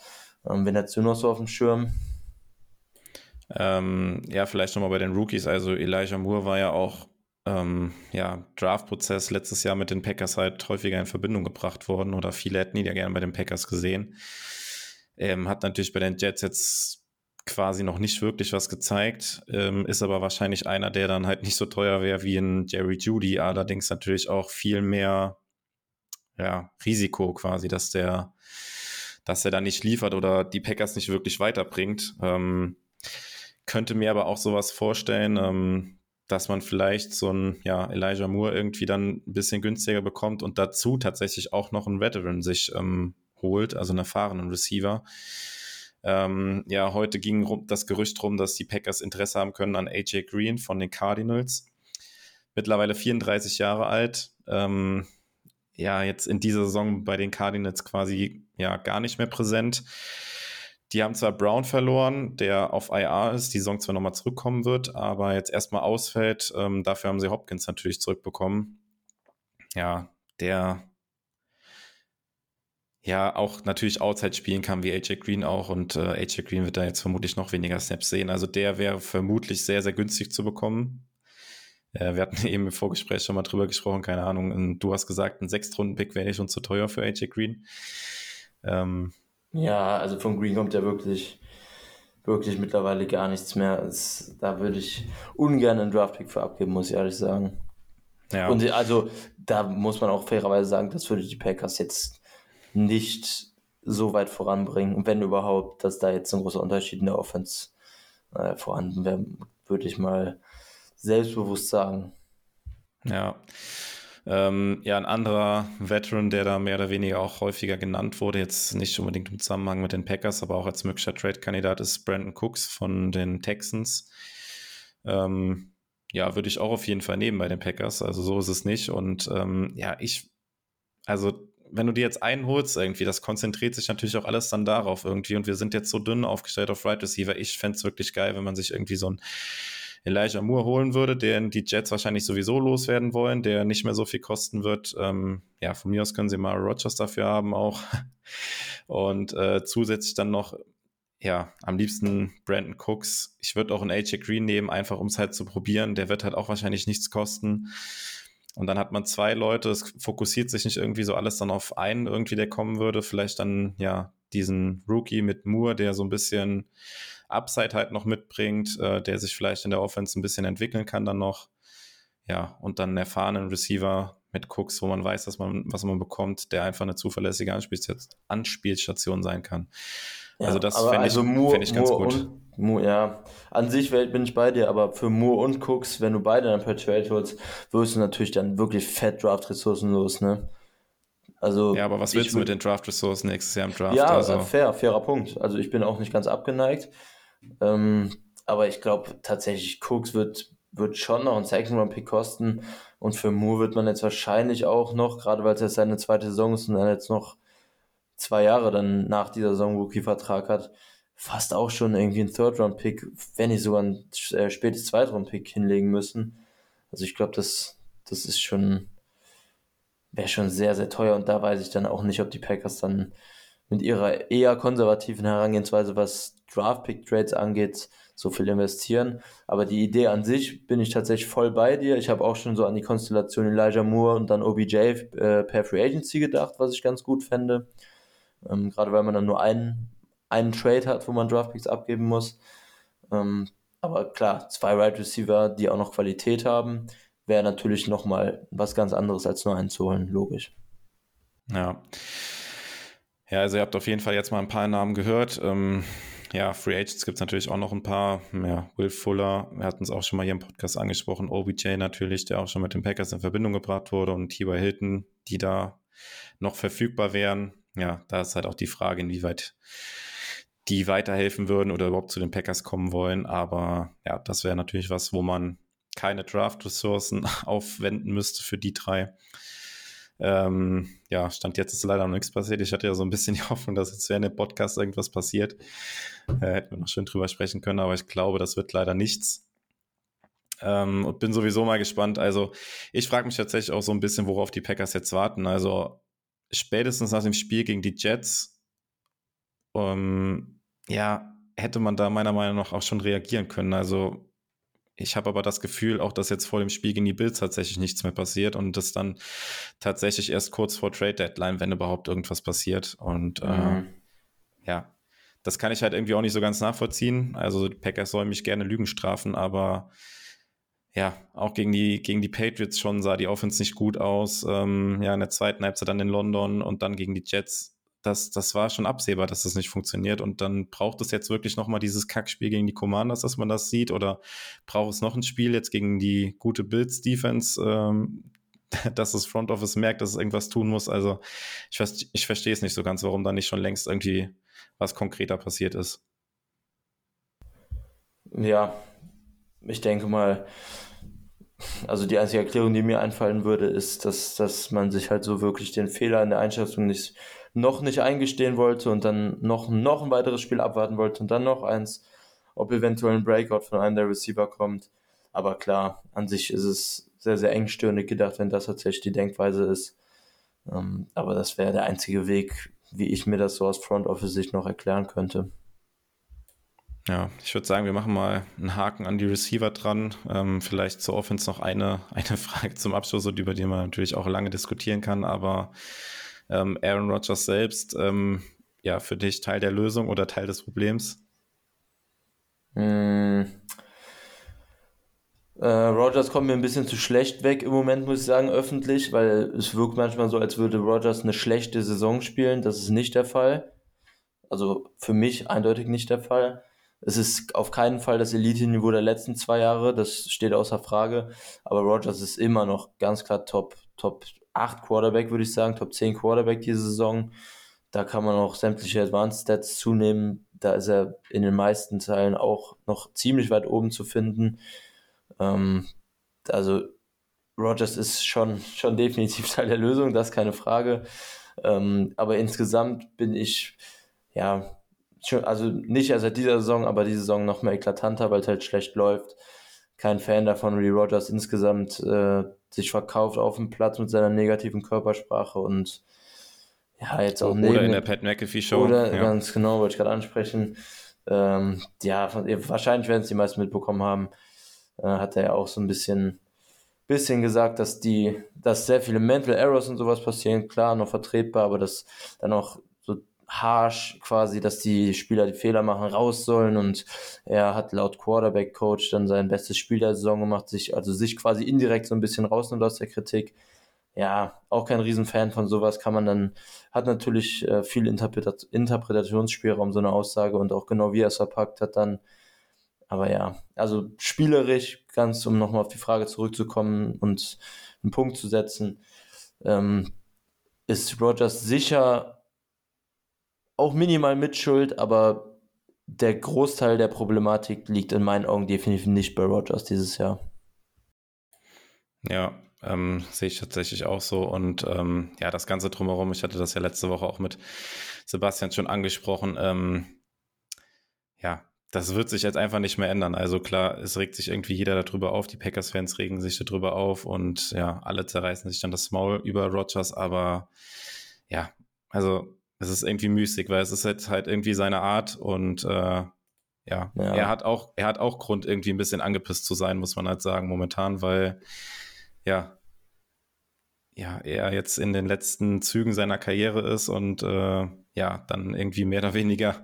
Ähm, wen du noch so auf dem Schirm? Ähm, ja, vielleicht nochmal bei den Rookies. Also Elijah Moore war ja auch ähm, ja, Draft-Prozess letztes Jahr mit den Packers halt häufiger in Verbindung gebracht worden oder viele hätten ihn ja gerne bei den Packers gesehen. Ähm, hat natürlich bei den Jets jetzt quasi noch nicht wirklich was gezeigt, ähm, ist aber wahrscheinlich einer, der dann halt nicht so teuer wäre wie ein Jerry Judy, allerdings natürlich auch viel mehr ja, Risiko quasi, dass der, dass er da nicht liefert oder die Packers nicht wirklich weiterbringt. Ähm, könnte mir aber auch sowas vorstellen, ähm, dass man vielleicht so ein ja, Elijah Moore irgendwie dann ein bisschen günstiger bekommt und dazu tatsächlich auch noch einen Veteran sich ähm, holt, also einen erfahrenen Receiver. Ähm, ja, heute ging das Gerücht rum, dass die Packers Interesse haben können an AJ Green von den Cardinals. Mittlerweile 34 Jahre alt. Ähm, ja, jetzt in dieser Saison bei den Cardinals quasi ja gar nicht mehr präsent. Die haben zwar Brown verloren, der auf IR ist, die Saison zwar nochmal zurückkommen wird, aber jetzt erstmal ausfällt. Ähm, dafür haben sie Hopkins natürlich zurückbekommen. Ja, der ja auch natürlich Outside spielen kann, wie AJ Green auch. Und äh, AJ Green wird da jetzt vermutlich noch weniger Snaps sehen. Also der wäre vermutlich sehr, sehr günstig zu bekommen. Äh, wir hatten (laughs) eben im Vorgespräch schon mal drüber gesprochen, keine Ahnung. Du hast gesagt, ein Sechstrunden-Pick wäre schon zu teuer für AJ Green. Ähm, ja, also von Green kommt ja wirklich, wirklich mittlerweile gar nichts mehr. Es, da würde ich ungern einen Draft-Pick für abgeben, muss ich ehrlich sagen. Ja. Und also da muss man auch fairerweise sagen, das würde die Packers jetzt nicht so weit voranbringen. Und wenn überhaupt, dass da jetzt ein großer Unterschied in der Offense äh, vorhanden wäre, würde ich mal selbstbewusst sagen. Ja. Ähm, ja, ein anderer Veteran, der da mehr oder weniger auch häufiger genannt wurde, jetzt nicht unbedingt im Zusammenhang mit den Packers, aber auch als möglicher Trade-Kandidat ist Brandon Cooks von den Texans. Ähm, ja, würde ich auch auf jeden Fall nehmen bei den Packers. Also so ist es nicht. Und ähm, ja, ich, also wenn du dir jetzt einen holst irgendwie, das konzentriert sich natürlich auch alles dann darauf irgendwie. Und wir sind jetzt so dünn aufgestellt auf Right Receiver. Ich fände es wirklich geil, wenn man sich irgendwie so einen Elijah Moore holen würde, den die Jets wahrscheinlich sowieso loswerden wollen, der nicht mehr so viel kosten wird. Ähm, ja, von mir aus können sie mal Rogers dafür haben auch. (laughs) Und äh, zusätzlich dann noch, ja, am liebsten Brandon Cooks. Ich würde auch einen AJ Green nehmen, einfach um es halt zu probieren. Der wird halt auch wahrscheinlich nichts kosten. Und dann hat man zwei Leute, es fokussiert sich nicht irgendwie so alles dann auf einen irgendwie, der kommen würde. Vielleicht dann, ja, diesen Rookie mit Moore, der so ein bisschen Upside halt noch mitbringt, äh, der sich vielleicht in der Offense ein bisschen entwickeln kann dann noch. Ja, und dann einen erfahrenen Receiver mit Cooks, wo man weiß, dass man, was man bekommt, der einfach eine zuverlässige Anspielstation sein kann. Ja, also das fände also ich, fänd ich ganz Moore gut. Moore, ja, an sich bin ich bei dir, aber für Moore und Cooks, wenn du beide dann per Trade holst, wirst du natürlich dann wirklich fett Draft-Ressourcen los, ne? Also, ja, aber was willst du mit den Draft-Ressourcen nächstes Jahr im Draft? Ja, also. fair, fairer Punkt. Also ich bin auch nicht ganz abgeneigt. Ähm, aber ich glaube tatsächlich, Cooks wird, wird schon noch einen Second-Round-Pick kosten. Und für Moore wird man jetzt wahrscheinlich auch noch, gerade weil es jetzt seine zweite Saison ist und dann jetzt noch zwei Jahre dann nach dieser Saison Rookie-Vertrag hat, fast auch schon irgendwie einen Third-Round-Pick, wenn nicht sogar ein äh, spätes Zweit-Round-Pick hinlegen müssen. Also ich glaube, das, das ist schon, wäre schon sehr, sehr teuer und da weiß ich dann auch nicht, ob die Packers dann mit ihrer eher konservativen Herangehensweise, was Draft-Pick-Trades angeht, so viel investieren. Aber die Idee an sich bin ich tatsächlich voll bei dir. Ich habe auch schon so an die Konstellation Elijah Moore und dann OBJ äh, per Free Agency gedacht, was ich ganz gut fände. Ähm, Gerade weil man dann nur einen, einen Trade hat, wo man Draftpicks abgeben muss. Ähm, aber klar, zwei Wide right Receiver, die auch noch Qualität haben, wäre natürlich nochmal was ganz anderes als nur einen zu holen, logisch. Ja. Ja, also ihr habt auf jeden Fall jetzt mal ein paar Namen gehört. Ähm, ja, Free Agents gibt es natürlich auch noch ein paar. Ja, Will Fuller, wir hatten es auch schon mal hier im Podcast angesprochen. OBJ natürlich, der auch schon mit den Packers in Verbindung gebracht wurde und T.Y. Hilton, die da noch verfügbar wären. ja, da ist halt auch die Frage, inwieweit die weiterhelfen würden oder überhaupt zu den Packers kommen wollen. Aber ja, das wäre natürlich was, wo man keine Draft-Ressourcen (laughs) aufwenden müsste für die drei. Ähm, ja, Stand jetzt ist leider noch nichts passiert. Ich hatte ja so ein bisschen die (laughs) Hoffnung, dass jetzt während dem Podcast irgendwas passiert. Äh, hätten wir noch schön drüber sprechen können, aber ich glaube, das wird leider nichts. Ähm, und bin sowieso mal gespannt. Also, ich frage mich tatsächlich auch so ein bisschen, worauf die Packers jetzt warten. Also, spätestens nach dem Spiel gegen die Jets, ähm, ja, hätte man da meiner Meinung nach auch schon reagieren können. Also, ich habe aber das Gefühl, auch dass jetzt vor dem Spiel gegen die Bills tatsächlich nichts mehr passiert und das dann tatsächlich erst kurz vor Trade Deadline, wenn überhaupt irgendwas passiert. Und äh, mhm. äh, ja, das kann ich halt irgendwie auch nicht so ganz nachvollziehen. Also die Packers sollen mich gerne Lügen strafen, aber ja, auch gegen die, gegen die Patriots schon sah die Offense nicht gut aus. Ähm, ja, in der zweiten Halbzeit dann in London und dann gegen die Jets das, das war schon absehbar, dass das nicht funktioniert. Und dann braucht es jetzt wirklich nochmal dieses Kackspiel gegen die Commanders, dass man das sieht. Oder braucht es noch ein Spiel jetzt gegen die gute Bills-Defense, ähm, (laughs) dass das Front Office merkt, dass es irgendwas tun muss. Also ich, ich verstehe es nicht so ganz, warum da nicht schon längst irgendwie was konkreter passiert ist. Ja, ich denke mal, also die einzige Erklärung, die mir einfallen würde, ist, dass, dass man sich halt so wirklich den Fehler in der Einschätzung nicht noch nicht eingestehen wollte und dann noch, noch ein weiteres Spiel abwarten wollte und dann noch eins, ob eventuell ein Breakout von einem der Receiver kommt. Aber klar, an sich ist es sehr, sehr engstirnig gedacht, wenn das tatsächlich die Denkweise ist. Ähm, aber das wäre der einzige Weg, wie ich mir das so aus Front Office Sicht noch erklären könnte. Ja, ich würde sagen, wir machen mal einen Haken an die Receiver dran. Ähm, vielleicht zur Offense noch eine, (laughs) eine Frage zum Abschluss, über die man natürlich auch lange diskutieren kann, aber ähm, Aaron Rodgers selbst, ähm, ja, für dich Teil der Lösung oder Teil des Problems? Mm. Äh, Rogers kommt mir ein bisschen zu schlecht weg im Moment, muss ich sagen, öffentlich, weil es wirkt manchmal so, als würde Rogers eine schlechte Saison spielen. Das ist nicht der Fall. Also für mich eindeutig nicht der Fall. Es ist auf keinen Fall das Elite-Niveau der letzten zwei Jahre, das steht außer Frage. Aber Rogers ist immer noch ganz klar Top, Top 8 Quarterback, würde ich sagen, Top 10 Quarterback diese Saison. Da kann man auch sämtliche Advanced Stats zunehmen. Da ist er in den meisten Teilen auch noch ziemlich weit oben zu finden. Ähm, also Rogers ist schon, schon definitiv (laughs) Teil der Lösung, das ist keine Frage. Ähm, aber insgesamt bin ich, ja, schon, also nicht erst seit dieser Saison, aber diese Saison noch mehr eklatanter, weil es halt schlecht läuft. Kein Fan davon, wie Rogers insgesamt äh, sich verkauft auf dem Platz mit seiner negativen Körpersprache und ja, jetzt auch Oder in der Pat McAfee Show. Oder ja. ganz genau, wollte ich gerade ansprechen. Ähm, ja, wahrscheinlich werden es die meisten mitbekommen haben, äh, hat er ja auch so ein bisschen, bisschen gesagt, dass die, dass sehr viele Mental Errors und sowas passieren, klar, noch vertretbar, aber dass dann auch harsh quasi, dass die Spieler die Fehler machen, raus sollen und er hat laut Quarterback Coach dann sein bestes Spiel der Saison gemacht, sich, also sich quasi indirekt so ein bisschen rausnimmt aus der Kritik. Ja, auch kein Riesenfan von sowas kann man dann, hat natürlich äh, viel Interpretat Interpretationsspielraum, so eine Aussage und auch genau wie er es verpackt hat dann. Aber ja, also spielerisch, ganz um nochmal auf die Frage zurückzukommen und einen Punkt zu setzen, ähm, ist Rogers sicher auch minimal Mitschuld, aber der Großteil der Problematik liegt in meinen Augen definitiv nicht bei Rogers dieses Jahr. Ja, ähm, sehe ich tatsächlich auch so. Und ähm, ja, das Ganze drumherum, ich hatte das ja letzte Woche auch mit Sebastian schon angesprochen. Ähm, ja, das wird sich jetzt einfach nicht mehr ändern. Also klar, es regt sich irgendwie jeder darüber auf, die Packers-Fans regen sich darüber auf und ja, alle zerreißen sich dann das Maul über Rogers, aber ja, also es ist irgendwie müßig, weil es ist jetzt halt irgendwie seine Art und äh, ja, ja, er hat auch, er hat auch Grund, irgendwie ein bisschen angepisst zu sein, muss man halt sagen, momentan, weil ja, ja, er jetzt in den letzten Zügen seiner Karriere ist und äh, ja, dann irgendwie mehr oder weniger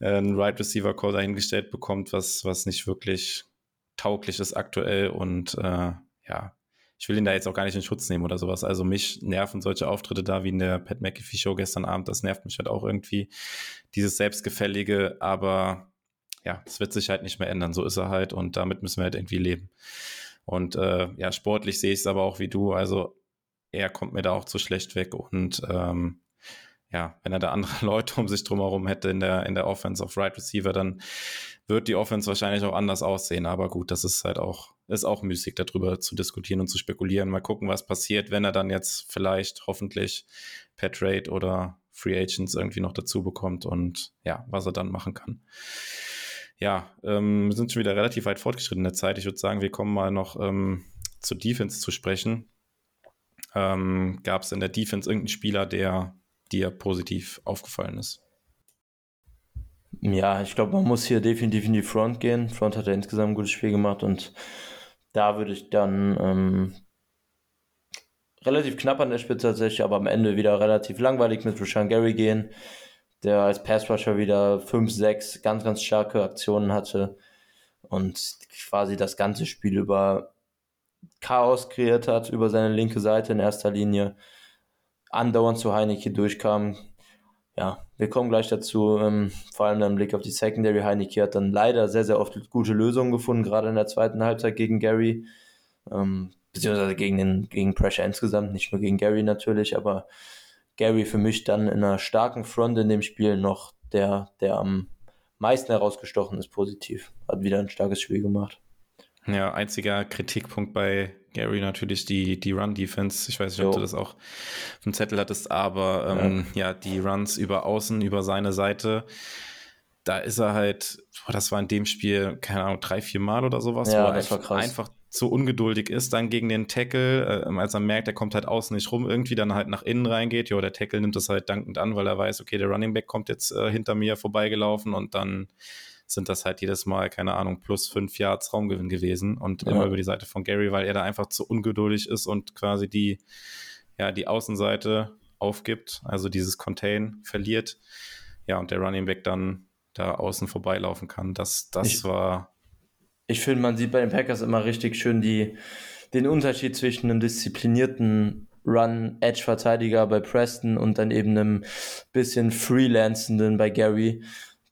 äh, einen Right Receiver Call dahingestellt bekommt, was, was nicht wirklich tauglich ist aktuell und äh, ja, ich will ihn da jetzt auch gar nicht in Schutz nehmen oder sowas. Also mich nerven solche Auftritte da wie in der Pat McAfee Show gestern Abend. Das nervt mich halt auch irgendwie. Dieses Selbstgefällige, aber ja, es wird sich halt nicht mehr ändern. So ist er halt und damit müssen wir halt irgendwie leben. Und äh, ja, sportlich sehe ich es aber auch wie du. Also er kommt mir da auch zu schlecht weg und ähm, ja, wenn er da andere (laughs) Leute um sich drumherum hätte in der, in der Offense of Right Receiver, dann wird die Offense wahrscheinlich auch anders aussehen. Aber gut, das ist halt auch, ist auch müßig, darüber zu diskutieren und zu spekulieren. Mal gucken, was passiert, wenn er dann jetzt vielleicht hoffentlich per Trade oder Free Agents irgendwie noch dazu bekommt und ja, was er dann machen kann. Ja, ähm, wir sind schon wieder relativ weit fortgeschritten in der Zeit. Ich würde sagen, wir kommen mal noch ähm, zur Defense zu sprechen. Ähm, Gab es in der Defense irgendeinen Spieler, der dir positiv aufgefallen ist? Ja, ich glaube, man muss hier definitiv in die Front gehen. Front hat ja insgesamt ein gutes Spiel gemacht und da würde ich dann ähm, relativ knapp an der Spitze tatsächlich, aber am Ende wieder relativ langweilig mit Rashan Gary gehen, der als Passrusher wieder 5, 6 ganz, ganz starke Aktionen hatte und quasi das ganze Spiel über Chaos kreiert hat, über seine linke Seite in erster Linie, andauernd zu Heineke durchkam, ja, wir kommen gleich dazu, ähm, vor allem dann Blick auf die Secondary. Heineke hat dann leider sehr, sehr oft gute Lösungen gefunden, gerade in der zweiten Halbzeit gegen Gary, ähm, beziehungsweise gegen, den, gegen Pressure insgesamt, nicht nur gegen Gary natürlich, aber Gary für mich dann in einer starken Front in dem Spiel noch der, der am meisten herausgestochen ist, positiv. Hat wieder ein starkes Spiel gemacht. Ja, einziger Kritikpunkt bei Gary natürlich die, die Run-Defense. Ich weiß nicht, ob jo. du das auch auf dem Zettel hattest, aber ähm, ja. ja. die Runs über außen, über seine Seite, da ist er halt, boah, das war in dem Spiel, keine Ahnung, drei, vier Mal oder sowas, ja, wo er war einfach zu ungeduldig ist, dann gegen den Tackle, äh, als er merkt, er kommt halt außen nicht rum, irgendwie dann halt nach innen reingeht. Ja, der Tackle nimmt das halt dankend an, weil er weiß, okay, der Running Back kommt jetzt äh, hinter mir vorbeigelaufen und dann sind das halt jedes Mal, keine Ahnung, plus fünf Yards Raumgewinn gewesen und ja. immer über die Seite von Gary, weil er da einfach zu ungeduldig ist und quasi die, ja, die Außenseite aufgibt, also dieses Contain verliert. Ja, und der Running Back dann da außen vorbeilaufen kann. Das, das ich, war. Ich finde, man sieht bei den Packers immer richtig schön die, den Unterschied zwischen einem disziplinierten Run-Edge-Verteidiger bei Preston und dann eben einem bisschen freelancenden bei Gary.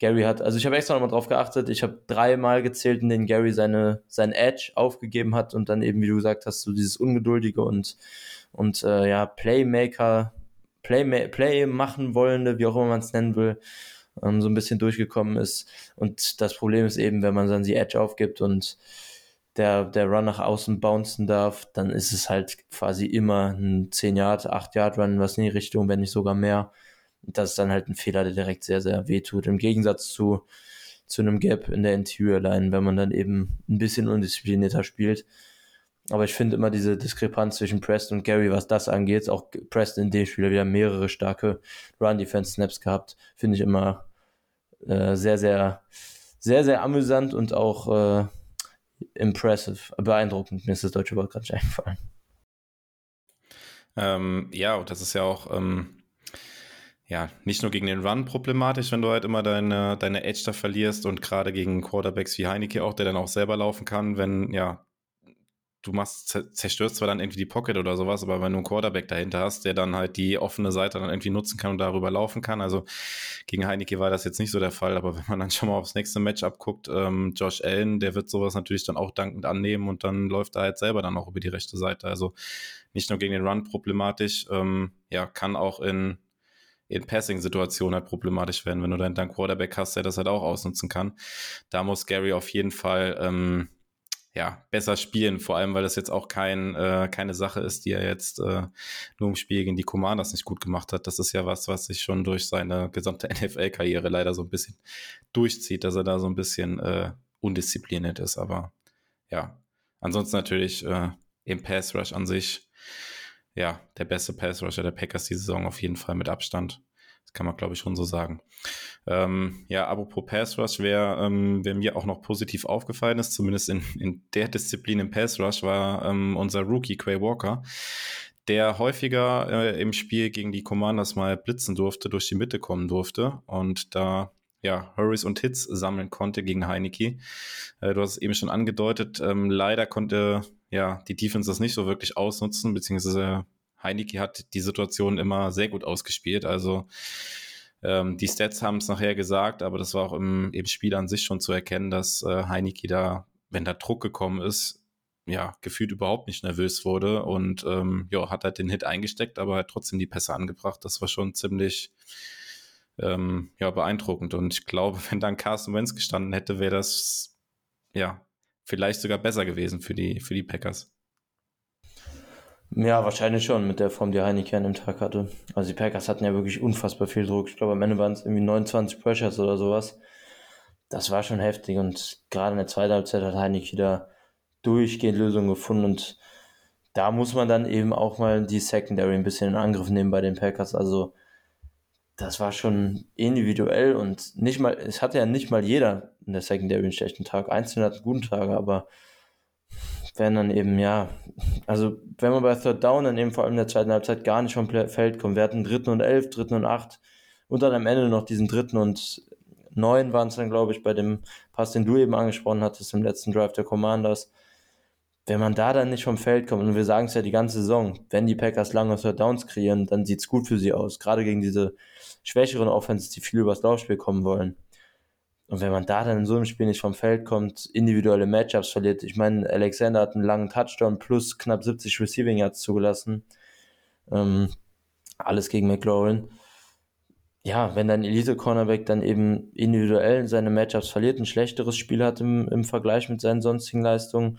Gary hat, also ich habe extra nochmal drauf geachtet, ich habe dreimal gezählt, in denen Gary seine, sein Edge aufgegeben hat und dann eben, wie du gesagt hast, so dieses Ungeduldige und, und äh, ja, Playmaker, Play, Play machen wollende, wie auch immer man es nennen will, ähm, so ein bisschen durchgekommen ist. Und das Problem ist eben, wenn man dann die Edge aufgibt und der, der Run nach außen bouncen darf, dann ist es halt quasi immer ein 10 Yard, 8 Yard Run, was in die Richtung, wenn nicht sogar mehr das ist dann halt ein Fehler, der direkt sehr, sehr weh tut. Im Gegensatz zu, zu einem Gap in der Interior Line, wenn man dann eben ein bisschen undisziplinierter spielt. Aber ich finde immer diese Diskrepanz zwischen Preston und Gary, was das angeht, auch Preston in dem Spiel wieder mehrere starke Run-Defense-Snaps gehabt, finde ich immer äh, sehr, sehr, sehr, sehr amüsant und auch äh, impressive, beeindruckend. Mir ist das deutsche Wort gerade nicht eingefallen. Ähm, ja, und das ist ja auch ähm, ja, nicht nur gegen den Run problematisch, wenn du halt immer deine, deine Edge da verlierst und gerade gegen Quarterbacks wie Heineke auch, der dann auch selber laufen kann, wenn, ja, du machst, zerstörst zwar dann irgendwie die Pocket oder sowas, aber wenn du einen Quarterback dahinter hast, der dann halt die offene Seite dann irgendwie nutzen kann und darüber laufen kann, also gegen Heineke war das jetzt nicht so der Fall, aber (laughs) wenn man dann schon mal aufs nächste Matchup guckt, ähm, Josh Allen, der wird sowas natürlich dann auch dankend annehmen und dann läuft er halt selber dann auch über die rechte Seite, also nicht nur gegen den Run problematisch, ähm, ja, kann auch in in Passing-Situationen halt problematisch werden, wenn du dann deinen Quarterback hast, der das halt auch ausnutzen kann. Da muss Gary auf jeden Fall ähm, ja, besser spielen, vor allem, weil das jetzt auch kein, äh, keine Sache ist, die er jetzt äh, nur im Spiel gegen die Commanders nicht gut gemacht hat. Das ist ja was, was sich schon durch seine gesamte (laughs) NFL-Karriere leider so ein bisschen durchzieht, dass er da so ein bisschen äh, undiszipliniert ist. Aber ja, ansonsten natürlich äh, im Pass Rush an sich ja, der beste Pass-Rusher der Packers die Saison auf jeden Fall mit Abstand. Das kann man, glaube ich, schon so sagen. Ähm, ja, apropos Pass-Rush, wer, ähm, wer mir auch noch positiv aufgefallen ist, zumindest in, in der Disziplin im Pass-Rush, war ähm, unser Rookie Quay Walker, der häufiger äh, im Spiel gegen die Commanders mal blitzen durfte, durch die Mitte kommen durfte und da ja, Hurries und Hits sammeln konnte gegen Heineke. Äh, du hast es eben schon angedeutet. Ähm, leider konnte ja, die Defense das nicht so wirklich ausnutzen, beziehungsweise Heineke hat die Situation immer sehr gut ausgespielt. Also ähm, die Stats haben es nachher gesagt, aber das war auch im, im Spiel an sich schon zu erkennen, dass äh, Heineke da, wenn da Druck gekommen ist, ja, gefühlt überhaupt nicht nervös wurde und ähm, ja, hat halt den Hit eingesteckt, aber hat trotzdem die Pässe angebracht. Das war schon ziemlich ähm, ja, beeindruckend. Und ich glaube, (laughs) wenn dann Carson Wentz gestanden hätte, wäre das ja vielleicht sogar besser gewesen für die, für die Packers. Ja, wahrscheinlich schon mit der Form, die Heineken an dem Tag hatte. Also die Packers hatten ja wirklich unfassbar viel Druck. Ich glaube, am Ende waren es irgendwie 29 Pressures oder sowas. Das war schon heftig und gerade in der zweiten Halbzeit hat Heineken da durchgehend Lösungen gefunden und da muss man dann eben auch mal die Secondary ein bisschen in Angriff nehmen bei den Packers. Also das war schon individuell und nicht mal, es hatte ja nicht mal jeder in der Secondary einen schlechten Tag. Einzelne hatten guten Tage, aber wenn dann eben, ja, also wenn man bei Third Down dann eben vor allem in der zweiten Halbzeit gar nicht vom Feld kommt, wir hatten dritten und elf, dritten und acht und dann am Ende noch diesen dritten und neun waren es dann, glaube ich, bei dem Pass, den du eben angesprochen hattest im letzten Drive der Commanders wenn man da dann nicht vom Feld kommt, und wir sagen es ja die ganze Saison, wenn die Packers lange Third Downs kreieren, dann sieht es gut für sie aus. Gerade gegen diese schwächeren Offenses, die viel übers Laufspiel kommen wollen. Und wenn man da dann in so einem Spiel nicht vom Feld kommt, individuelle Matchups verliert, ich meine, Alexander hat einen langen Touchdown plus knapp 70 Receiving Yards zugelassen. Ähm, alles gegen McLaurin. Ja, wenn dein Elite-Cornerback dann eben individuell seine Matchups verliert, ein schlechteres Spiel hat im, im Vergleich mit seinen sonstigen Leistungen,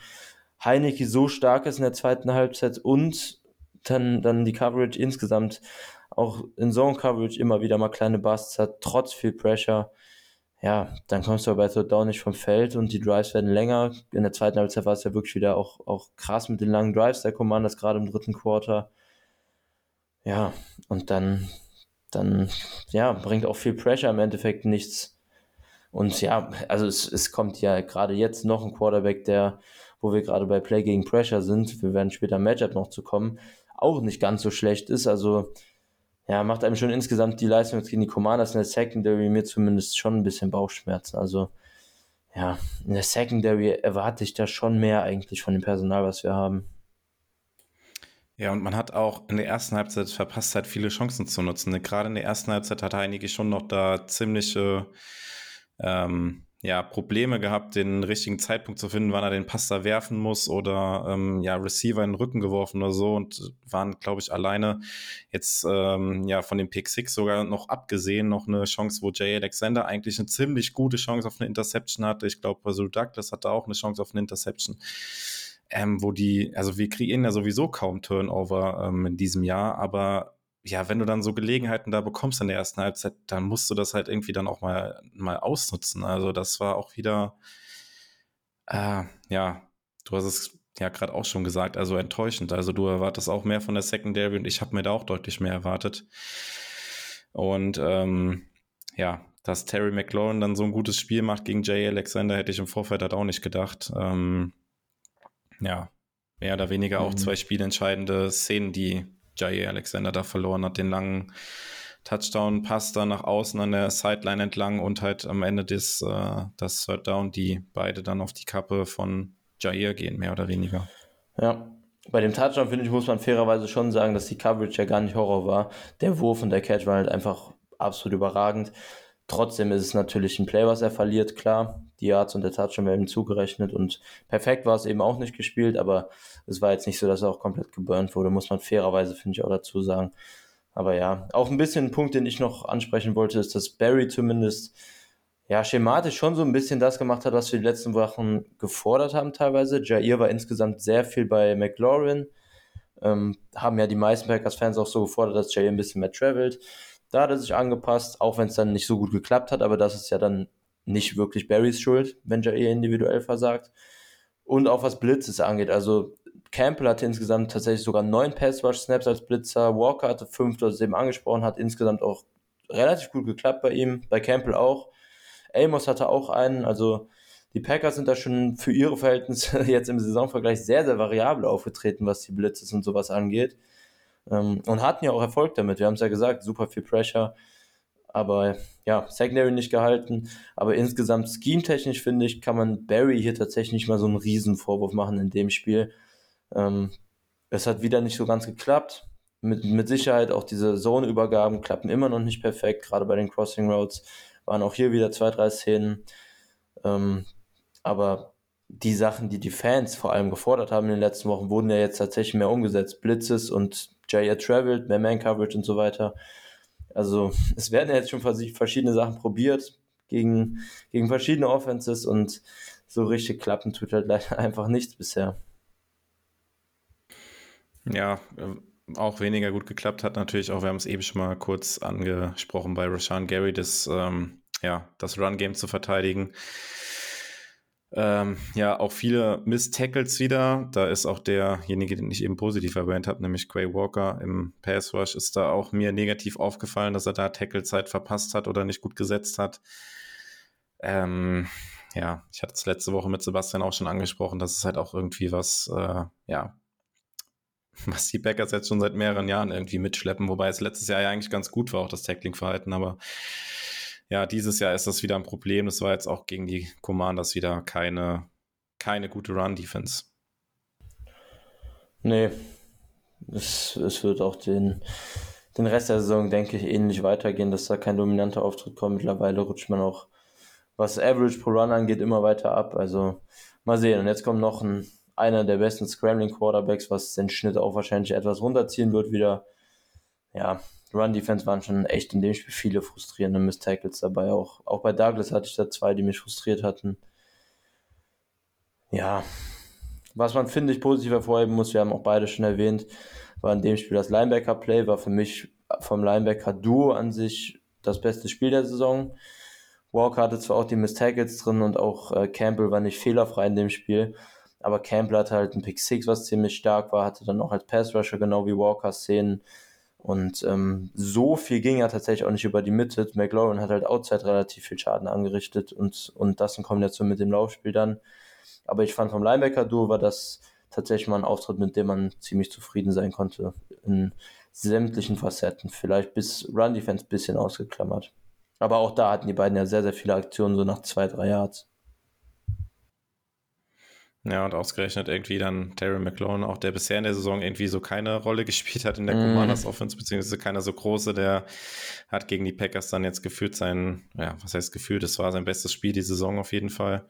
Heineke so stark ist in der zweiten Halbzeit und dann, dann die Coverage insgesamt auch in Zone Coverage immer wieder mal kleine Busts hat, trotz viel Pressure. Ja, dann kommst du aber bei Third Down nicht vom Feld und die Drives werden länger. In der zweiten Halbzeit war es ja wirklich wieder auch, auch krass mit den langen Drives der Commanders, gerade im dritten Quarter. Ja, und dann, dann, ja, bringt auch viel Pressure im Endeffekt nichts. Und ja, also es, es kommt ja gerade jetzt noch ein Quarterback, der wo wir gerade bei Play gegen Pressure sind, wir werden später im Matchup noch zu kommen, auch nicht ganz so schlecht ist. Also ja, macht einem schon insgesamt die Leistung gegen die Commanders in der Secondary mir zumindest schon ein bisschen Bauchschmerzen. Also ja, in der Secondary erwarte ich da schon mehr eigentlich von dem Personal, was wir haben. Ja, und man hat auch in der ersten Halbzeit verpasst, halt viele Chancen zu nutzen. Gerade in der ersten Halbzeit hat einige schon noch da ziemliche ähm, ja, Probleme gehabt, den richtigen Zeitpunkt zu finden, wann er den Pass da werfen muss oder ähm, ja, Receiver in den Rücken geworfen oder so und waren, glaube ich, alleine jetzt ähm, ja von dem Pick 6 sogar noch abgesehen, noch eine Chance, wo Jay Alexander eigentlich eine ziemlich gute Chance auf eine Interception hatte. Ich glaube, Basil Douglas hatte auch eine Chance auf eine Interception. Ähm, wo die, also wir kreieren ja sowieso kaum Turnover ähm, in diesem Jahr, aber ja, wenn du dann so Gelegenheiten da bekommst in der ersten Halbzeit, dann musst du das halt irgendwie dann auch mal, mal ausnutzen. Also das war auch wieder, äh, ja, du hast es ja gerade auch schon gesagt, also enttäuschend. Also du erwartest auch mehr von der Secondary und ich habe mir da auch deutlich mehr erwartet. Und ähm, ja, dass Terry McLaurin dann so ein gutes Spiel macht gegen Jay Alexander, hätte ich im Vorfeld halt auch nicht gedacht. Ähm, ja, mehr oder weniger auch mhm. zwei spielentscheidende Szenen, die Jair Alexander da verloren hat, den langen Touchdown-Pass da nach außen an der Sideline entlang und halt am Ende des äh, das Third Down, die beide dann auf die Kappe von Jair gehen, mehr oder weniger. Ja, bei dem Touchdown, finde ich, muss man fairerweise schon sagen, dass die Coverage ja gar nicht Horror war. Der Wurf und der Catch waren halt einfach absolut überragend. Trotzdem ist es natürlich ein Play, was er verliert, klar. Die Yards und der Touchdown werden ihm zugerechnet und perfekt war es eben auch nicht gespielt, aber es war jetzt nicht so, dass er auch komplett geburnt wurde, muss man fairerweise, finde ich, auch dazu sagen. Aber ja, auch ein bisschen ein Punkt, den ich noch ansprechen wollte, ist, dass Barry zumindest ja, schematisch schon so ein bisschen das gemacht hat, was wir die letzten Wochen gefordert haben teilweise. Jair war insgesamt sehr viel bei McLaurin. Ähm, haben ja die meisten Packers-Fans auch so gefordert, dass Jair ein bisschen mehr travelt. Da hat er sich angepasst, auch wenn es dann nicht so gut geklappt hat, aber das ist ja dann nicht wirklich Barrys Schuld, wenn Jair individuell versagt. Und auch was Blitzes angeht, also Campbell hatte insgesamt tatsächlich sogar neun Pass-Rush-Snaps als Blitzer, Walker hatte fünf, das eben angesprochen hat, insgesamt auch relativ gut geklappt bei ihm, bei Campbell auch. Amos hatte auch einen, also die Packers sind da schon für ihre Verhältnisse (laughs) jetzt im Saisonvergleich sehr, sehr variabel aufgetreten, was die Blitzes und sowas angeht. Ähm, und hatten ja auch Erfolg damit. Wir haben es ja gesagt, super viel Pressure. Aber ja, Secondary nicht gehalten. Aber insgesamt scheme-technisch finde ich, kann man Barry hier tatsächlich nicht mal so einen riesen Vorwurf machen in dem Spiel. Ähm, es hat wieder nicht so ganz geklappt. Mit, mit Sicherheit auch diese Zone-Übergaben klappen immer noch nicht perfekt. Gerade bei den Crossing Roads waren auch hier wieder zwei, drei Szenen. Ähm, aber die Sachen, die die Fans vor allem gefordert haben in den letzten Wochen, wurden ja jetzt tatsächlich mehr umgesetzt. Blitzes und Jay Traveled, mehr Man-Coverage und so weiter. Also es werden jetzt schon verschiedene Sachen probiert gegen, gegen verschiedene Offenses und so richtig klappen tut halt leider (laughs) einfach nichts bisher. Ja, äh, auch weniger gut geklappt hat natürlich auch, wir haben es eben schon mal kurz angesprochen bei Rashan Gary, das, ähm, ja, das Run-Game zu verteidigen. Ähm, ja, auch viele Miss-Tackles wieder. Da ist auch derjenige, den ich eben positiv erwähnt habe, nämlich Quay Walker im Pass Rush, ist da auch mir negativ aufgefallen, dass er da Tackle-Zeit verpasst hat oder nicht gut gesetzt hat. Ähm, ja, ich hatte es letzte Woche mit Sebastian auch schon angesprochen, das ist halt auch irgendwie was, äh, ja, was die Packers jetzt schon seit mehreren Jahren irgendwie mitschleppen, wobei es letztes Jahr ja eigentlich ganz gut war, auch das Tackling-Verhalten, aber ja, dieses Jahr ist das wieder ein Problem. Das war jetzt auch gegen die Commanders wieder keine, keine gute Run-Defense. Nee, es, es wird auch den, den Rest der Saison, denke ich, ähnlich weitergehen, dass da kein dominanter Auftritt kommt. Mittlerweile rutscht man auch, was Average pro Run angeht, immer weiter ab. Also mal sehen. Und jetzt kommt noch ein, einer der besten Scrambling Quarterbacks, was den Schnitt auch wahrscheinlich etwas runterziehen wird wieder. Ja, Run-Defense waren schon echt in dem Spiel viele frustrierende Miss-Tackles dabei. Auch, auch bei Douglas hatte ich da zwei, die mich frustriert hatten. Ja, was man, finde ich, positiv hervorheben muss, wir haben auch beide schon erwähnt, war in dem Spiel das Linebacker-Play, war für mich vom Linebacker-Duo an sich das beste Spiel der Saison. Walker hatte zwar auch die Miss-Tackles drin und auch äh, Campbell war nicht fehlerfrei in dem Spiel, aber Campbell hatte halt ein Pick 6, was ziemlich stark war, hatte dann auch als Pass-Rusher genau wie Walker Szenen und ähm, so viel ging ja tatsächlich auch nicht über die Mitte. McLaurin hat halt outside relativ viel Schaden angerichtet und, und das in Kombination mit dem Laufspiel dann. Aber ich fand vom Linebacker-Duo war das tatsächlich mal ein Auftritt, mit dem man ziemlich zufrieden sein konnte. In sämtlichen Facetten. Vielleicht bis Run-Defense ein bisschen ausgeklammert. Aber auch da hatten die beiden ja sehr, sehr viele Aktionen, so nach zwei, drei Yards. Ja, und ausgerechnet irgendwie dann Terry McLaurin, auch der bisher in der Saison irgendwie so keine Rolle gespielt hat in der mm. Commanders Offense, beziehungsweise keiner so große, der hat gegen die Packers dann jetzt gefühlt sein, ja, was heißt gefühlt, es war sein bestes Spiel die Saison auf jeden Fall.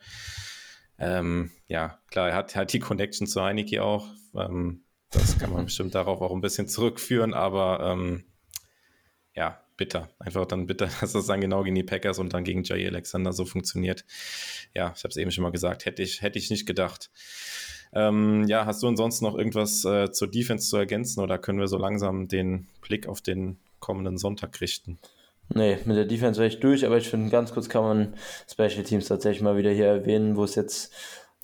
Ähm, ja, klar, er hat halt die Connection zu Heineke auch. Ähm, das kann man (laughs) bestimmt darauf auch ein bisschen zurückführen, aber ähm, ja, bitter. Einfach dann bitter, (laughs) dass das dann genau gegen die Packers und dann gegen Jay Alexander so funktioniert. Ja, ich habe es eben schon mal gesagt, hätte ich, hätte ich nicht gedacht. Ähm, ja, hast du ansonsten noch irgendwas äh, zur Defense zu ergänzen oder können wir so langsam den Blick auf den kommenden Sonntag richten? Nee, mit der Defense wäre ich durch, aber ich finde, ganz kurz kann man Special Teams tatsächlich mal wieder hier erwähnen, wo es jetzt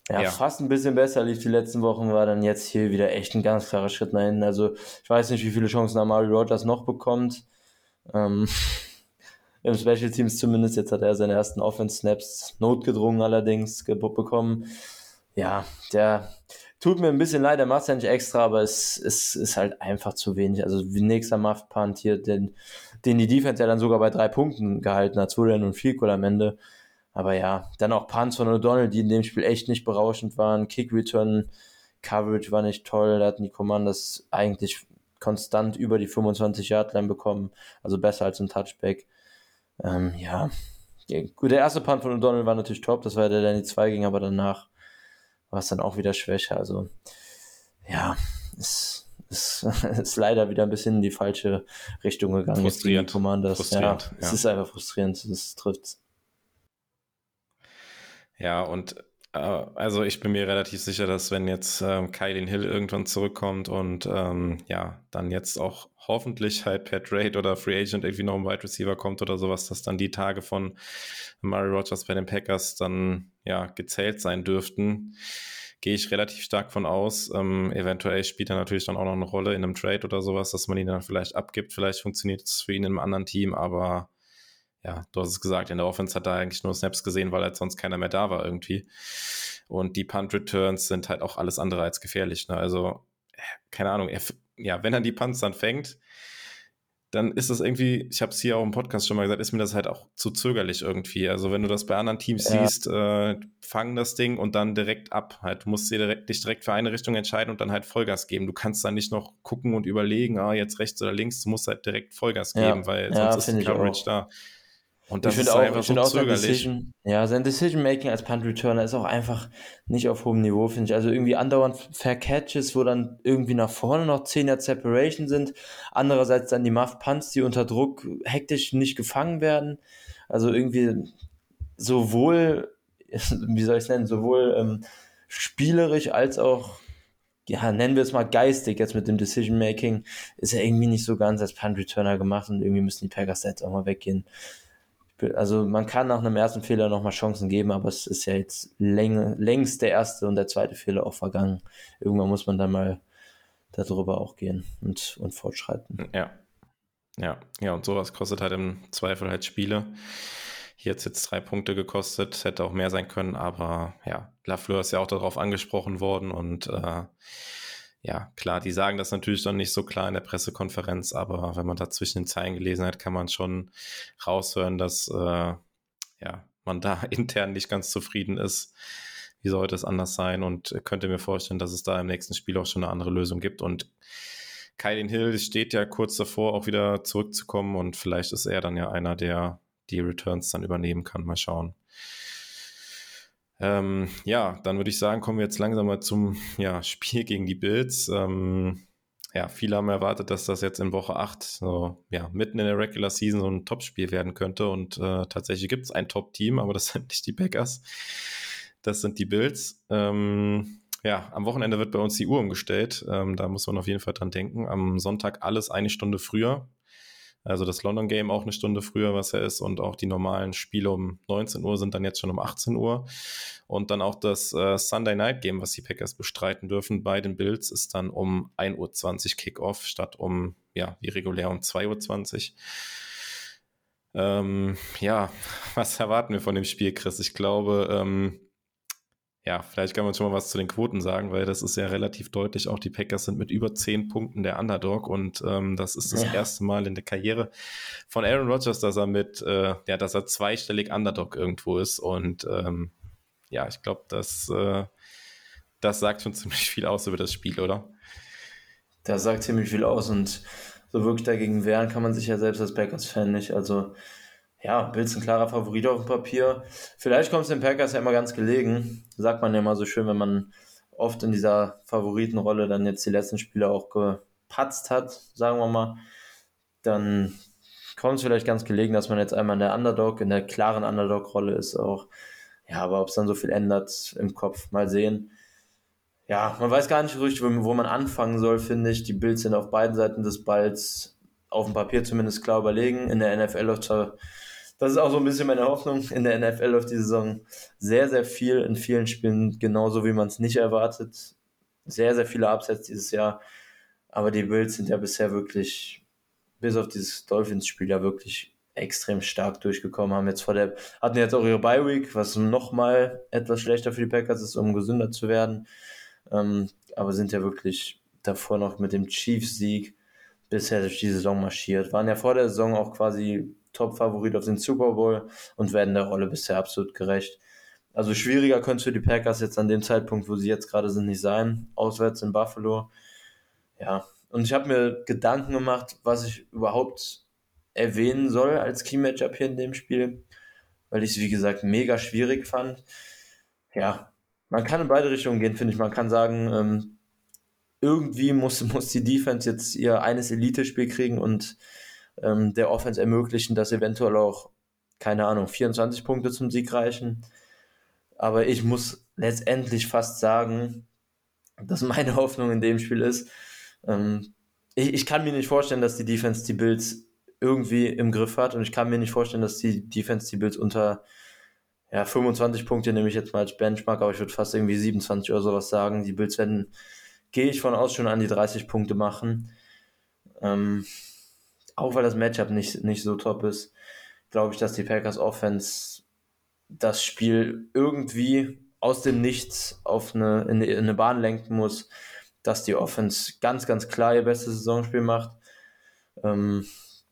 ja, ja, fast ein bisschen besser lief die letzten Wochen, war dann jetzt hier wieder echt ein ganz klarer Schritt nach hinten. Also ich weiß nicht, wie viele Chancen Amari Rogers noch bekommt. Ähm, (laughs) Im Special Teams zumindest, jetzt hat er seine ersten Offense-Snaps notgedrungen allerdings bekommen. Ja, der tut mir ein bisschen leid, der macht es ja nicht extra, aber es, es ist halt einfach zu wenig. Also wie nächster Muff-Punt hier, den, den die Defense ja dann sogar bei drei Punkten gehalten hat, wurde ja nun viel cool am Ende. Aber ja, dann auch Punts von O'Donnell, die in dem Spiel echt nicht berauschend waren. Kick-Return, Coverage war nicht toll, da hatten die Commanders eigentlich konstant über die 25-Yard-Line bekommen, also besser als ein Touchback. Ähm, ja, gut, der erste Punt von O'Donnell war natürlich top, das war der, der in die 2 ging, aber danach war es dann auch wieder schwächer. Also, ja, es ist, (laughs) ist leider wieder ein bisschen in die falsche Richtung gegangen. Frustrierend. Frustrierend. Ja, ja, es ist einfach frustrierend, das trifft Ja, und also ich bin mir relativ sicher, dass wenn jetzt ähm, Kylie Hill irgendwann zurückkommt und ähm, ja, dann jetzt auch hoffentlich halt per Trade oder Free Agent irgendwie noch ein Wide Receiver kommt oder sowas, dass dann die Tage von Murray Rogers bei den Packers dann ja gezählt sein dürften. Gehe ich relativ stark von aus. Ähm, eventuell spielt er natürlich dann auch noch eine Rolle in einem Trade oder sowas, dass man ihn dann vielleicht abgibt. Vielleicht funktioniert es für ihn in einem anderen Team, aber ja, du hast es gesagt, in der Offense hat er eigentlich nur Snaps gesehen, weil halt sonst keiner mehr da war irgendwie. Und die Punt-Returns sind halt auch alles andere als gefährlich. Ne? Also, keine Ahnung, er, ja, wenn er die Punts dann fängt, dann ist das irgendwie, ich habe es hier auch im Podcast schon mal gesagt, ist mir das halt auch zu zögerlich irgendwie. Also wenn du das bei anderen Teams ja. siehst, äh, fangen das Ding und dann direkt ab. Halt, du musst dir direkt, dich direkt für eine Richtung entscheiden und dann halt Vollgas geben. Du kannst dann nicht noch gucken und überlegen, ah, jetzt rechts oder links, du musst halt direkt Vollgas geben, ja. weil sonst ja, ist die Coverage da. Und das ich finde auch, ich so auch sein Decision, ja, sein Decision Making als Punt Returner ist auch einfach nicht auf hohem Niveau, finde ich. Also irgendwie andauernd Fair Catches, wo dann irgendwie nach vorne noch 10 Yard Separation sind. Andererseits dann die Muff Punts, die unter Druck hektisch nicht gefangen werden. Also irgendwie sowohl, (laughs) wie soll ich es nennen, sowohl ähm, spielerisch als auch ja, nennen wir es mal geistig jetzt mit dem Decision Making, ist er irgendwie nicht so ganz als Punt Returner gemacht und irgendwie müssen die Packers jetzt auch mal weggehen also man kann nach einem ersten Fehler nochmal Chancen geben, aber es ist ja jetzt läng, längst der erste und der zweite Fehler auch vergangen. Irgendwann muss man dann mal darüber auch gehen und, und fortschreiten. Ja. Ja, ja, und sowas kostet halt im Zweifel halt Spiele. Hier hat es jetzt drei Punkte gekostet, hätte auch mehr sein können, aber ja, Lafleur ist ja auch darauf angesprochen worden und äh, ja, klar, die sagen das natürlich dann nicht so klar in der Pressekonferenz, aber wenn man da zwischen den Zeilen gelesen hat, kann man schon raushören, dass äh, ja, man da (laughs) intern nicht ganz zufrieden ist. Wie sollte es anders sein? Und könnte mir vorstellen, dass es da im nächsten Spiel auch schon eine andere Lösung gibt. Und Kylin Hill steht ja kurz davor, auch wieder zurückzukommen und vielleicht ist er dann ja einer, der die Returns dann übernehmen kann. Mal schauen. Ähm, ja, dann würde ich sagen, kommen wir jetzt langsam mal zum ja, (laughs) Spiel gegen die Bills. Ähm, ja, viele haben erwartet, dass das jetzt in Woche 8, so, ja, mitten in der Regular Season so ein Topspiel werden könnte. Und äh, tatsächlich gibt es ein Top-Team, aber das (laughs) sind nicht die Packers. Das sind die Bills. Ähm, ja, am Wochenende wird bei uns die Uhr umgestellt. Ähm, da muss man auf jeden Fall dran denken. Am Sonntag alles eine Stunde früher. Also das London Game auch eine Stunde früher, was er ist, und auch die normalen Spiele um 19 Uhr sind dann jetzt schon um 18 Uhr. Und dann auch das äh, Sunday Night Game, was die Packers bestreiten dürfen bei den Bills, ist dann um 1.20 Uhr Kickoff statt um, ja, wie regulär um 2.20 Uhr. Ähm, ja, (laughs) was erwarten wir von dem Spiel, Chris? Ich glaube, ähm, ja, vielleicht kann man schon mal was zu den Quoten sagen, weil das ist ja relativ deutlich. Auch die Packers sind mit über zehn Punkten der Underdog und ähm, das ist das ja. erste Mal in der Karriere von Aaron Rodgers, dass er mit, äh, ja, dass er zweistellig Underdog irgendwo ist und ähm, ja, ich glaube, das, äh, das sagt schon (laughs) ziemlich viel aus über das Spiel, oder? Das sagt ziemlich viel aus und so wirklich dagegen wehren kann man sich ja selbst als Packers-Fan nicht. Also ja, Bills ein klarer Favorit auf dem Papier. Vielleicht kommt es den Packers ja immer ganz gelegen. Sagt man ja immer so schön, wenn man oft in dieser Favoritenrolle dann jetzt die letzten Spiele auch gepatzt hat, sagen wir mal. Dann kommt es vielleicht ganz gelegen, dass man jetzt einmal in der Underdog, in der klaren Underdog-Rolle ist auch. Ja, aber ob es dann so viel ändert im Kopf, mal sehen. Ja, man weiß gar nicht richtig, wo, man anfangen soll, finde ich. Die Bills sind auf beiden Seiten des Balls auf dem Papier zumindest klar überlegen. In der NFL läuft zwar das ist auch so ein bisschen meine Hoffnung. In der NFL läuft die Saison sehr, sehr viel in vielen Spielen, genauso wie man es nicht erwartet. Sehr, sehr viele Upsets dieses Jahr. Aber die Bills sind ja bisher wirklich, bis auf dieses Dolphins-Spiel, ja wirklich extrem stark durchgekommen, haben jetzt vor der, hatten jetzt auch ihre Bye Week, was nochmal etwas schlechter für die Packers ist, um gesünder zu werden. Ähm, aber sind ja wirklich davor noch mit dem Chiefs-Sieg bisher durch die Saison marschiert. Waren ja vor der Saison auch quasi Top-Favorit auf den Super Bowl und werden der Rolle bisher absolut gerecht. Also schwieriger könnte es für die Packers jetzt an dem Zeitpunkt, wo sie jetzt gerade sind, nicht sein. Auswärts in Buffalo. Ja, und ich habe mir Gedanken gemacht, was ich überhaupt erwähnen soll als Key-Matchup hier in dem Spiel, weil ich es, wie gesagt, mega schwierig fand. Ja, man kann in beide Richtungen gehen, finde ich. Man kann sagen, ähm, irgendwie muss, muss die Defense jetzt ihr eines Elite-Spiel kriegen und ähm, der Offense ermöglichen, dass eventuell auch, keine Ahnung, 24 Punkte zum Sieg reichen. Aber ich muss letztendlich fast sagen, dass meine (laughs) Hoffnung in dem Spiel ist, ähm, ich, ich kann mir nicht vorstellen, dass die Defense die Bills irgendwie im Griff hat und ich kann mir nicht vorstellen, dass die Defense die Bills unter ja, 25 Punkte nehme ich jetzt mal als Benchmark, aber ich würde fast irgendwie 27 oder sowas sagen. Die Bills werden, gehe ich von aus, schon an die 30 Punkte machen. Ähm, auch weil das Matchup nicht, nicht so top ist, glaube ich, dass die Packers Offense das Spiel irgendwie aus dem Nichts auf eine, in, eine Bahn lenken muss, dass die Offense ganz, ganz klar ihr bestes Saisonspiel macht. Ähm,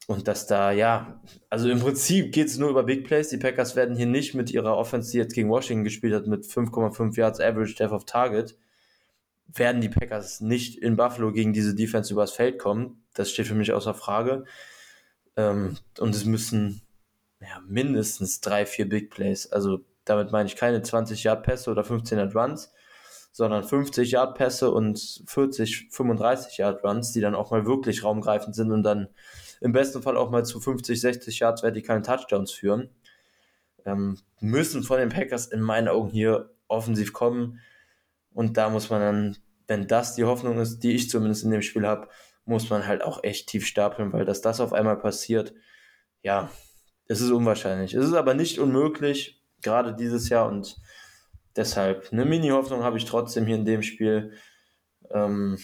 und dass da, ja, also im Prinzip geht es nur über Big Plays. Die Packers werden hier nicht mit ihrer Offense, die jetzt gegen Washington gespielt hat, mit 5,5 Yards Average Death of Target, werden die Packers nicht in Buffalo gegen diese Defense übers Feld kommen. Das steht für mich außer Frage. Ähm, und es müssen ja, mindestens drei, vier Big Plays. Also damit meine ich keine 20 Yard Pässe oder 15 Yard Runs, sondern 50 Yard Pässe und 40, 35 Yard Runs, die dann auch mal wirklich raumgreifend sind und dann im besten Fall auch mal zu 50, 60 Yards vertikalen Touchdowns führen. Ähm, müssen von den Packers in meinen Augen hier offensiv kommen. Und da muss man dann, wenn das die Hoffnung ist, die ich zumindest in dem Spiel habe, muss man halt auch echt tief stapeln, weil dass das auf einmal passiert, ja, es ist unwahrscheinlich. Es ist aber nicht unmöglich, gerade dieses Jahr und deshalb eine Mini-Hoffnung habe ich trotzdem hier in dem Spiel. Ähm,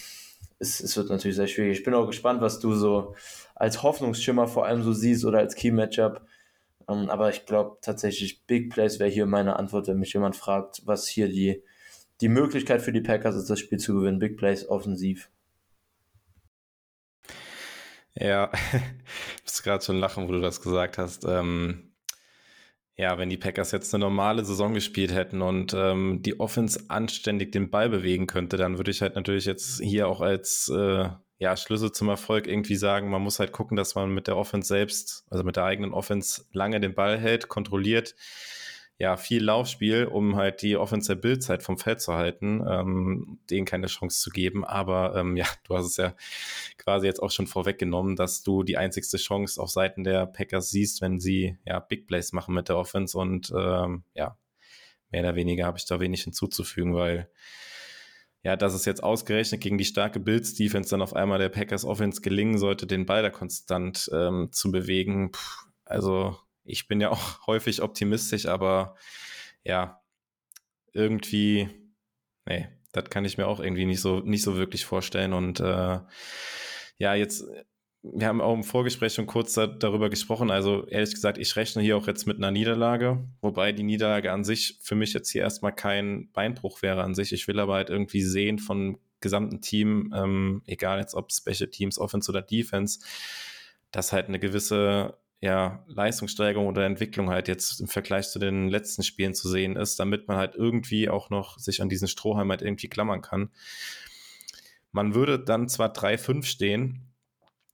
es, es wird natürlich sehr schwierig. Ich bin auch gespannt, was du so als Hoffnungsschimmer vor allem so siehst oder als Key-Matchup. Ähm, aber ich glaube tatsächlich, Big Plays wäre hier meine Antwort, wenn mich jemand fragt, was hier die, die Möglichkeit für die Packers ist, das Spiel zu gewinnen. Big Plays offensiv. Ja, (laughs) ich muss gerade schon lachen, wo du das gesagt hast. Ähm, ja, wenn die Packers jetzt eine normale Saison gespielt hätten und ähm, die Offense anständig den Ball bewegen könnte, dann würde ich halt natürlich jetzt hier auch als äh, ja, Schlüssel zum Erfolg irgendwie sagen, man muss halt gucken, dass man mit der Offense selbst, also mit der eigenen Offense lange den Ball hält, kontrolliert ja, viel Laufspiel, um halt die Offensive Bildzeit vom Feld zu halten, ähm, denen keine Chance zu geben. Aber ähm, ja, du hast es ja quasi jetzt auch schon vorweggenommen, dass du die einzigste Chance auf Seiten der Packers siehst, wenn sie ja Big Plays machen mit der Offense. Und ähm, ja, mehr oder weniger habe ich da wenig hinzuzufügen, weil ja, dass es jetzt ausgerechnet gegen die starke Bills Defense dann auf einmal der Packers Offense gelingen sollte, den Ball da konstant ähm, zu bewegen. Puh, also ich bin ja (laughs) auch häufig optimistisch, aber ja, irgendwie, nee, das kann ich mir auch irgendwie nicht so, nicht so wirklich vorstellen. Und äh, ja, jetzt, wir haben auch im Vorgespräch schon kurz da, darüber gesprochen. Also ehrlich gesagt, ich rechne hier auch jetzt mit einer Niederlage, wobei die Niederlage an sich für mich jetzt hier erstmal kein Beinbruch wäre an sich. Ich will aber halt irgendwie sehen von gesamten Team, ähm, egal jetzt ob Special Teams, Offense oder Defense, dass halt eine gewisse ja, Leistungssteigerung oder Entwicklung halt jetzt im Vergleich zu den letzten Spielen zu sehen ist, damit man halt irgendwie auch noch sich an diesen Strohhalm halt irgendwie klammern kann. Man würde dann zwar 3-5 stehen,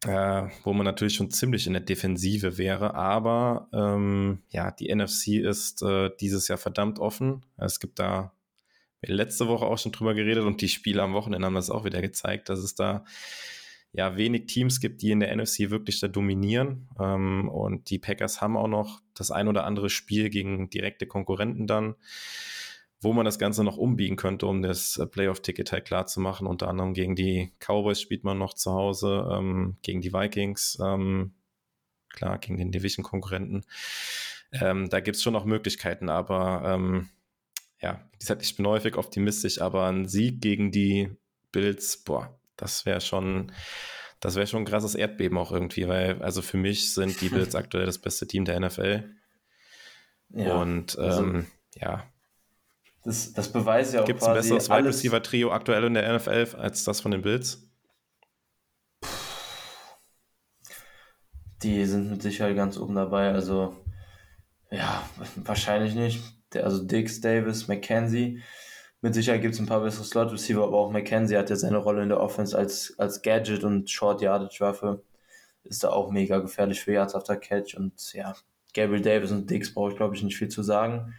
äh, wo man natürlich schon ziemlich in der Defensive wäre, aber ähm, ja, die NFC ist äh, dieses Jahr verdammt offen. Es gibt da letzte Woche auch schon drüber geredet und die Spiele am Wochenende haben das auch wieder gezeigt, dass es da ja wenig Teams gibt, die in der NFC wirklich da dominieren. Ähm, und die Packers haben auch noch das ein oder andere Spiel gegen direkte Konkurrenten dann, wo man das Ganze noch umbiegen könnte, um das äh, Playoff-Ticket halt klar zu machen. Unter anderem gegen die Cowboys spielt man noch zu Hause, ähm, gegen die Vikings, ähm, klar, gegen den Division-Konkurrenten. Ähm, da gibt es schon noch Möglichkeiten, aber ähm, ja, wie gesagt, ich bin häufig optimistisch, aber ein Sieg gegen die Bills, boah, das wäre schon, das wäre schon ein krasses Erdbeben auch irgendwie, weil, also für mich sind die Bills (laughs) aktuell das beste Team der NFL. Ja, und also ähm, also, ja. Das, das beweist ja auch Gibt es ein besseres Wide Receiver Trio aktuell in der NFL als das von den Bills? Die sind mit Sicherheit ganz oben dabei. Also, ja, wahrscheinlich nicht. Also Dix, Davis, McKenzie mit Sicherheit gibt es ein paar bessere Slot-Receiver, aber auch McKenzie hat ja seine Rolle in der Offense als, als Gadget und Short-Yardage-Waffe. Ist da auch mega gefährlich für Yards after Catch. Und ja, Gabriel Davis und Dix brauche ich, glaube ich, nicht viel zu sagen.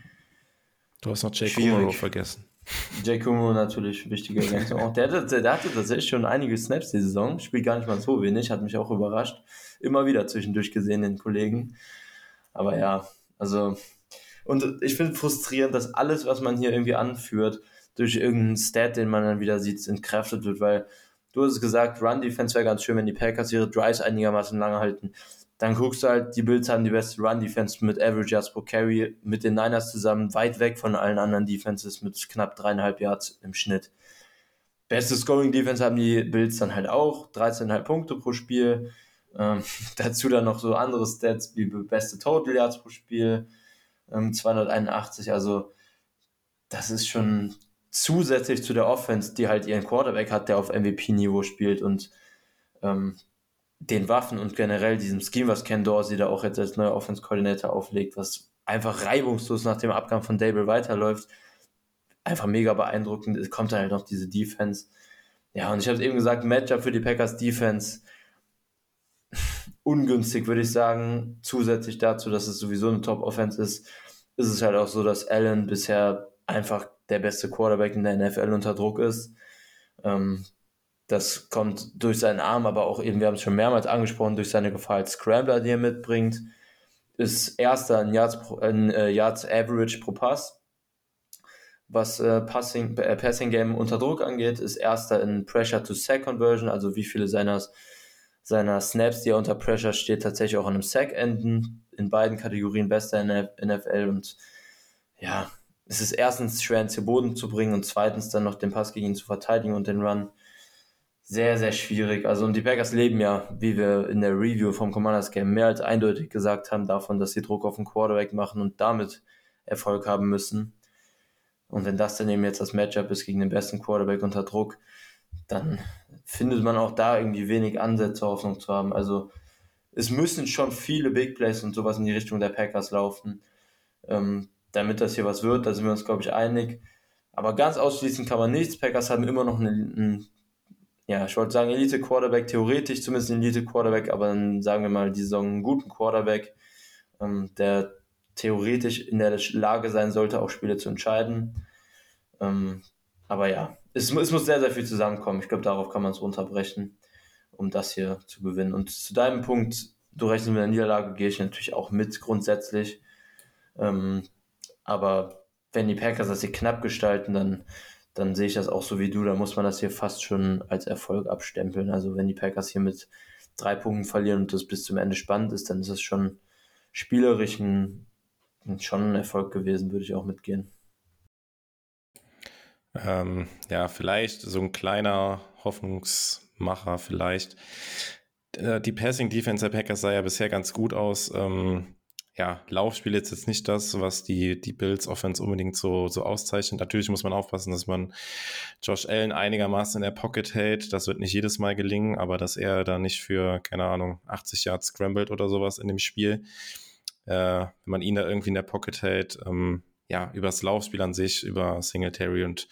Du hast noch Jay Kumaro vergessen. (laughs) Jay Kumaro natürlich, wichtige Ergänzung. Auch der, der, der hatte tatsächlich schon einige Snaps die Saison, spielt gar nicht mal so wenig, hat mich auch überrascht. Immer wieder zwischendurch gesehen, den Kollegen. Aber ja, also, und ich finde frustrierend, dass alles, was man hier irgendwie anführt, durch irgendeinen Stat, den man dann wieder sieht, entkräftet wird, weil du hast es gesagt, Run-Defense wäre ganz schön, wenn die Packers ihre Drives einigermaßen lange halten. Dann guckst du halt, die Bills haben die beste Run-Defense mit Average Yards pro Carry, mit den Niners zusammen, weit weg von allen anderen Defenses mit knapp dreieinhalb Yards im Schnitt. Beste Scoring-Defense haben die Bills dann halt auch, 13,5 Punkte pro Spiel. Ähm, (laughs) dazu dann noch so andere Stats wie beste Total Yards pro Spiel, ähm, 281. Also das ist schon zusätzlich zu der Offense, die halt ihren Quarterback hat, der auf MVP-Niveau spielt und ähm, den Waffen und generell diesem Scheme, was Ken Dorsey da auch jetzt als neuer Offense-Koordinator auflegt, was einfach reibungslos nach dem Abgang von Dable weiterläuft, einfach mega beeindruckend. Es kommt dann halt noch diese Defense. Ja, und ich habe es eben gesagt, Matchup für die Packers Defense. ungünstig, würde ich sagen. Zusätzlich dazu, dass es sowieso eine Top-Offense ist, ist es halt auch so, dass Allen bisher einfach der beste Quarterback in der NFL unter Druck ist. Ähm, das kommt durch seinen Arm, aber auch eben, wir haben es schon mehrmals angesprochen, durch seine Gefahr als Scrambler, die er mitbringt. Ist erster in Yards, in, äh, Yards Average pro Pass. Was äh, Passing, äh, Passing Game unter Druck angeht, ist erster in Pressure to Sack Conversion, also wie viele seiner, seiner Snaps, die er unter Pressure steht, tatsächlich auch an einem Sack enden. In beiden Kategorien bester in der NFL und ja, es ist erstens schwer ins Boden zu bringen und zweitens dann noch den Pass gegen ihn zu verteidigen und den Run sehr, sehr schwierig. Also, und die Packers leben ja, wie wir in der Review vom Commanders Game mehr als eindeutig gesagt haben, davon, dass sie Druck auf den Quarterback machen und damit Erfolg haben müssen. Und wenn das dann eben jetzt das Matchup ist gegen den besten Quarterback unter Druck, dann findet man auch da irgendwie wenig Ansätze, Hoffnung zu haben. Also, es müssen schon viele Big Plays und sowas in die Richtung der Packers laufen, ähm, damit das hier was wird. Da sind wir uns, glaube ich, einig. Aber ganz ausschließen kann man nichts. Packers haben immer noch einen, einen ja, ich wollte sagen Elite-Quarterback, theoretisch zumindest ein Elite-Quarterback, aber dann sagen wir mal die Saison einen guten Quarterback, ähm, der theoretisch in der Lage sein sollte, auch Spiele zu entscheiden. Ähm, aber ja, es, es, muss sehr, sehr viel zusammenkommen. Ich glaube, darauf kann man es runterbrechen, um das hier zu gewinnen. Und zu deinem Punkt, du rechnest mit der Niederlage, gehe ich natürlich auch mit grundsätzlich. Ähm, aber wenn die Packers das hier knapp gestalten, dann dann sehe ich das auch so wie du. Da muss man das hier fast schon als Erfolg abstempeln. Also wenn die Packers hier mit drei Punkten verlieren und das bis zum Ende spannend ist, dann ist es schon spielerisch ein, schon ein Erfolg gewesen, würde ich auch mitgehen. Ähm, ja, vielleicht so ein kleiner Hoffnungsmacher vielleicht. Äh, die Passing Defense der Packers sah ja bisher ganz gut aus. Ähm, ja, Laufspiel ist jetzt nicht das, was die, die Bills Offense unbedingt so, so auszeichnet. Natürlich muss man aufpassen, dass man Josh Allen einigermaßen in der Pocket hält. Das wird nicht jedes Mal gelingen, aber dass er da nicht für, keine Ahnung, 80 Yards scrambled oder sowas in dem Spiel, äh, wenn man ihn da irgendwie in der Pocket hält, ähm, ja, übers Laufspiel an sich, über Singletary und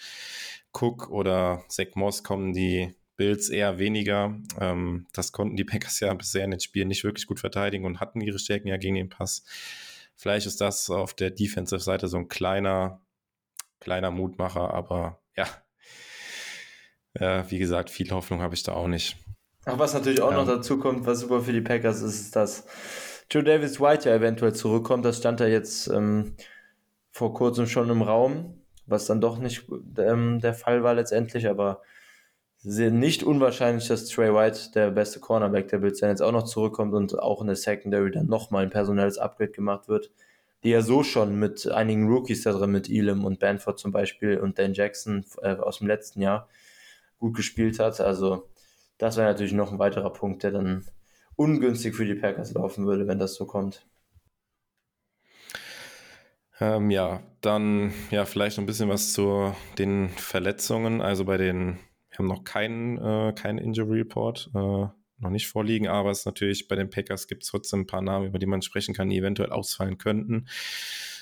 Cook oder Zach Moss kommen die Bills eher weniger. Ähm, das konnten die (laughs) Packers ja bisher in den Spielen nicht wirklich gut verteidigen und hatten ihre Stärken ja gegen den Pass. Vielleicht ist das auf der Defensive-Seite so ein kleiner, kleiner Mutmacher, aber ja, äh, wie gesagt, viel Hoffnung habe ich da auch nicht. Ach, was natürlich auch ja. noch dazu kommt, was super für die Packers ist, ist, dass Joe Davis White ja eventuell zurückkommt. Das stand da jetzt ähm, vor kurzem schon im Raum, was dann doch nicht ähm, der Fall war letztendlich, aber sehr nicht unwahrscheinlich, dass Trey White, der beste Cornerback der Bills, jetzt auch noch zurückkommt und auch in der Secondary dann nochmal ein personelles Upgrade gemacht wird, die ja so schon mit einigen Rookies da drin, mit Elam und Banford zum Beispiel und Dan Jackson äh, aus dem letzten Jahr gut gespielt hat. Also das wäre natürlich noch ein weiterer Punkt, der dann ungünstig für die Packers laufen würde, wenn das so kommt. Ähm, ja, dann ja vielleicht noch ein bisschen was zu den Verletzungen. Also bei den wir haben noch keinen, äh, keinen Injury Report, äh, noch nicht vorliegen, aber es ist natürlich bei den Packers gibt es trotzdem ein paar Namen, über die man sprechen kann, die eventuell ausfallen könnten.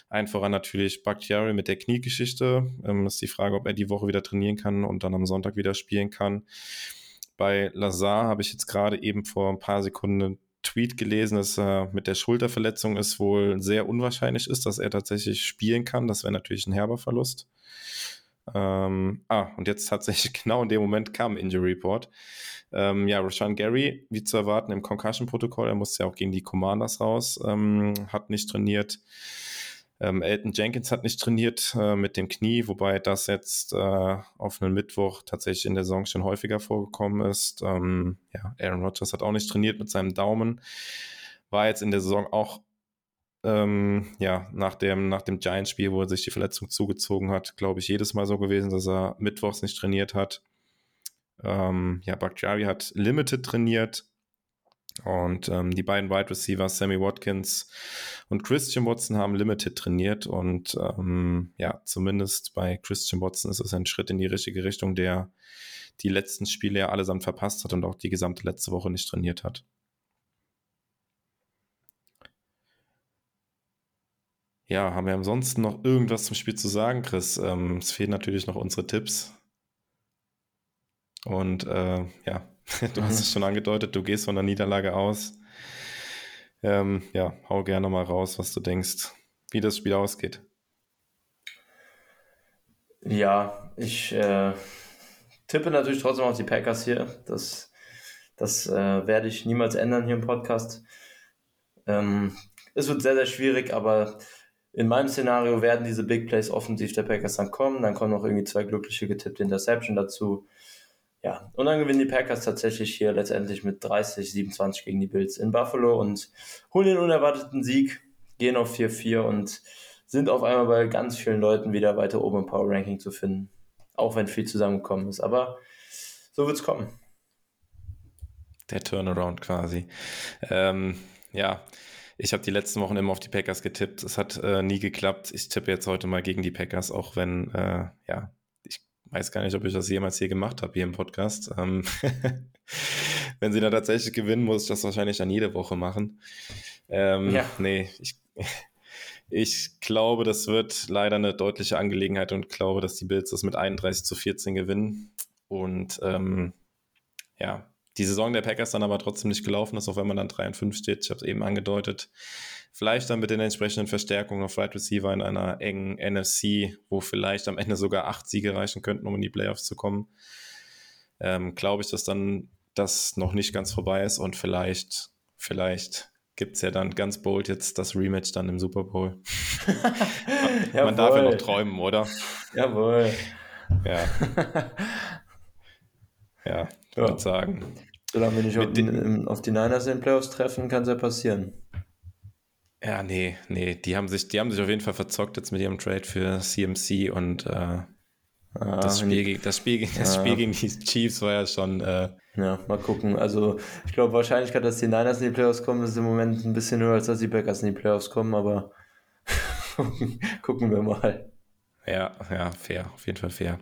Ein voran natürlich Bakhtiari mit der Kniegeschichte. Ähm, ist die Frage, ob er die Woche wieder trainieren kann und dann am Sonntag wieder spielen kann. Bei Lazar habe ich jetzt gerade eben vor ein paar Sekunden einen Tweet gelesen, dass er mit der Schulterverletzung es wohl sehr unwahrscheinlich ist, dass er tatsächlich spielen kann. Das wäre natürlich ein herber Verlust. Ähm, ah, und jetzt tatsächlich (laughs) genau in dem Moment kam Injury Report. Ähm, ja, Rashan Gary, wie zu erwarten, im Concussion-Protokoll, er musste ja auch gegen die Commanders raus, ähm, hat nicht trainiert. Ähm, Elton Jenkins hat nicht trainiert äh, mit dem Knie, wobei das jetzt äh, auf einen Mittwoch tatsächlich in der Saison schon häufiger vorgekommen ist. Ähm, ja, Aaron Rodgers hat auch nicht trainiert mit seinem Daumen. War jetzt in der Saison auch ähm, ja, nach dem, nach dem Giants-Spiel, wo er sich die Verletzung zugezogen hat, glaube ich, jedes Mal so gewesen, dass er mittwochs nicht trainiert hat. Ähm, ja, Bakhtiari hat Limited trainiert und ähm, die beiden Wide Receivers, Sammy Watkins und Christian Watson, haben Limited trainiert und ähm, ja, zumindest bei Christian Watson ist es ein Schritt in die richtige Richtung, der die letzten Spiele ja allesamt verpasst hat und auch die gesamte letzte Woche nicht trainiert hat. Ja, haben wir ansonsten noch irgendwas zum Spiel zu sagen, Chris? Ähm, es fehlen natürlich noch unsere Tipps. Und äh, ja, (laughs) du hast es schon angedeutet, du gehst von der Niederlage aus. Ähm, ja, hau gerne mal raus, was du denkst, wie das Spiel ausgeht. Ja, ich äh, tippe natürlich trotzdem auf die Packers hier. Das, das äh, werde ich niemals ändern hier im Podcast. Ähm, es wird sehr, sehr schwierig, aber in meinem Szenario werden diese Big Plays offensiv der Packers dann kommen. Dann kommen noch irgendwie zwei glückliche getippte Interception dazu. Ja, und dann gewinnen die Packers tatsächlich hier letztendlich mit 30, 27 gegen die Bills in Buffalo und holen den unerwarteten Sieg, gehen auf 4-4 und sind auf einmal bei ganz vielen Leuten wieder weiter oben im Power Ranking zu finden. Auch wenn viel zusammengekommen ist. Aber so wird es kommen. Der Turnaround quasi. Ähm, ja, ich habe die letzten Wochen immer auf die Packers getippt. Es hat äh, nie geklappt. Ich tippe jetzt heute mal gegen die Packers, auch wenn, äh, ja, ich weiß gar nicht, ob ich das jemals hier gemacht habe hier im Podcast. Ähm (laughs) wenn sie dann tatsächlich gewinnen, muss ich das wahrscheinlich dann jede Woche machen. Ähm, ja. Nee, ich, ich glaube, das wird leider eine deutliche Angelegenheit und glaube, dass die Bills das mit 31 zu 14 gewinnen. Und ähm, ja, die Saison der Packers dann aber trotzdem nicht gelaufen ist, auch wenn man dann 3 und 5 steht. Ich habe es eben angedeutet. Vielleicht dann mit den entsprechenden Verstärkungen auf Right Receiver in einer engen NFC, wo vielleicht am Ende sogar acht Siege reichen könnten, um in die Playoffs zu kommen. Ähm, Glaube ich, dass dann das noch nicht ganz vorbei ist und vielleicht, vielleicht gibt es ja dann ganz bold jetzt das Rematch dann im Super Bowl. (laughs) man darf ja noch träumen, oder? Jawohl. Ja. (laughs) ja, ja. würde sagen. Solange wir nicht auf, den, auf die Niners in den Playoffs treffen, kann es ja passieren. Ja, nee, nee, die haben sich, die haben sich auf jeden Fall verzockt jetzt mit ihrem Trade für CMC und äh, ah, das, Spiel, gegen, das, Spiel, das Spiel gegen die Chiefs war ja schon. Äh, ja, mal gucken. Also, ich glaube, Wahrscheinlichkeit, dass die Niners in die Playoffs kommen, ist im Moment ein bisschen höher, als dass die Packers in die Playoffs kommen, aber (laughs) gucken wir mal. Ja, ja, fair, auf jeden Fall fair.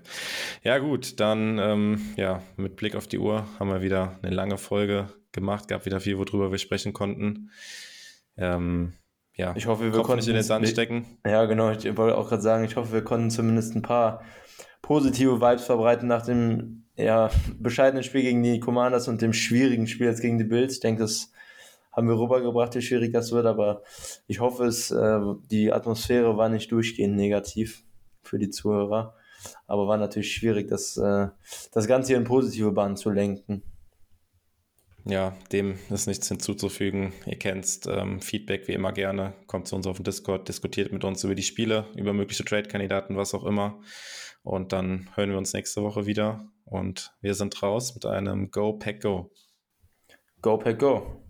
Ja, gut, dann, ähm, ja, mit Blick auf die Uhr haben wir wieder eine lange Folge gemacht, gab wieder viel, worüber wir sprechen konnten. Ähm, ja, ich hoffe, wir Kopf konnten nicht in den Sand stecken. Ja, genau, ich wollte auch gerade sagen, ich hoffe, wir konnten zumindest ein paar positive Vibes verbreiten nach dem ja, bescheidenen Spiel gegen die Commanders und dem schwierigen Spiel jetzt gegen die Bills. Ich denke, das haben wir rübergebracht, wie schwierig das wird, aber ich hoffe, es, äh, die Atmosphäre war nicht durchgehend negativ für die Zuhörer. Aber war natürlich schwierig, das, äh, das Ganze hier in positive Bahnen zu lenken. Ja, dem ist nichts hinzuzufügen. Ihr kennt ähm, Feedback wie immer gerne. Kommt zu uns auf den Discord, diskutiert mit uns über die Spiele, über mögliche Trade-Kandidaten, was auch immer. Und dann hören wir uns nächste Woche wieder. Und wir sind raus mit einem Go Pack Go. Go Pack Go.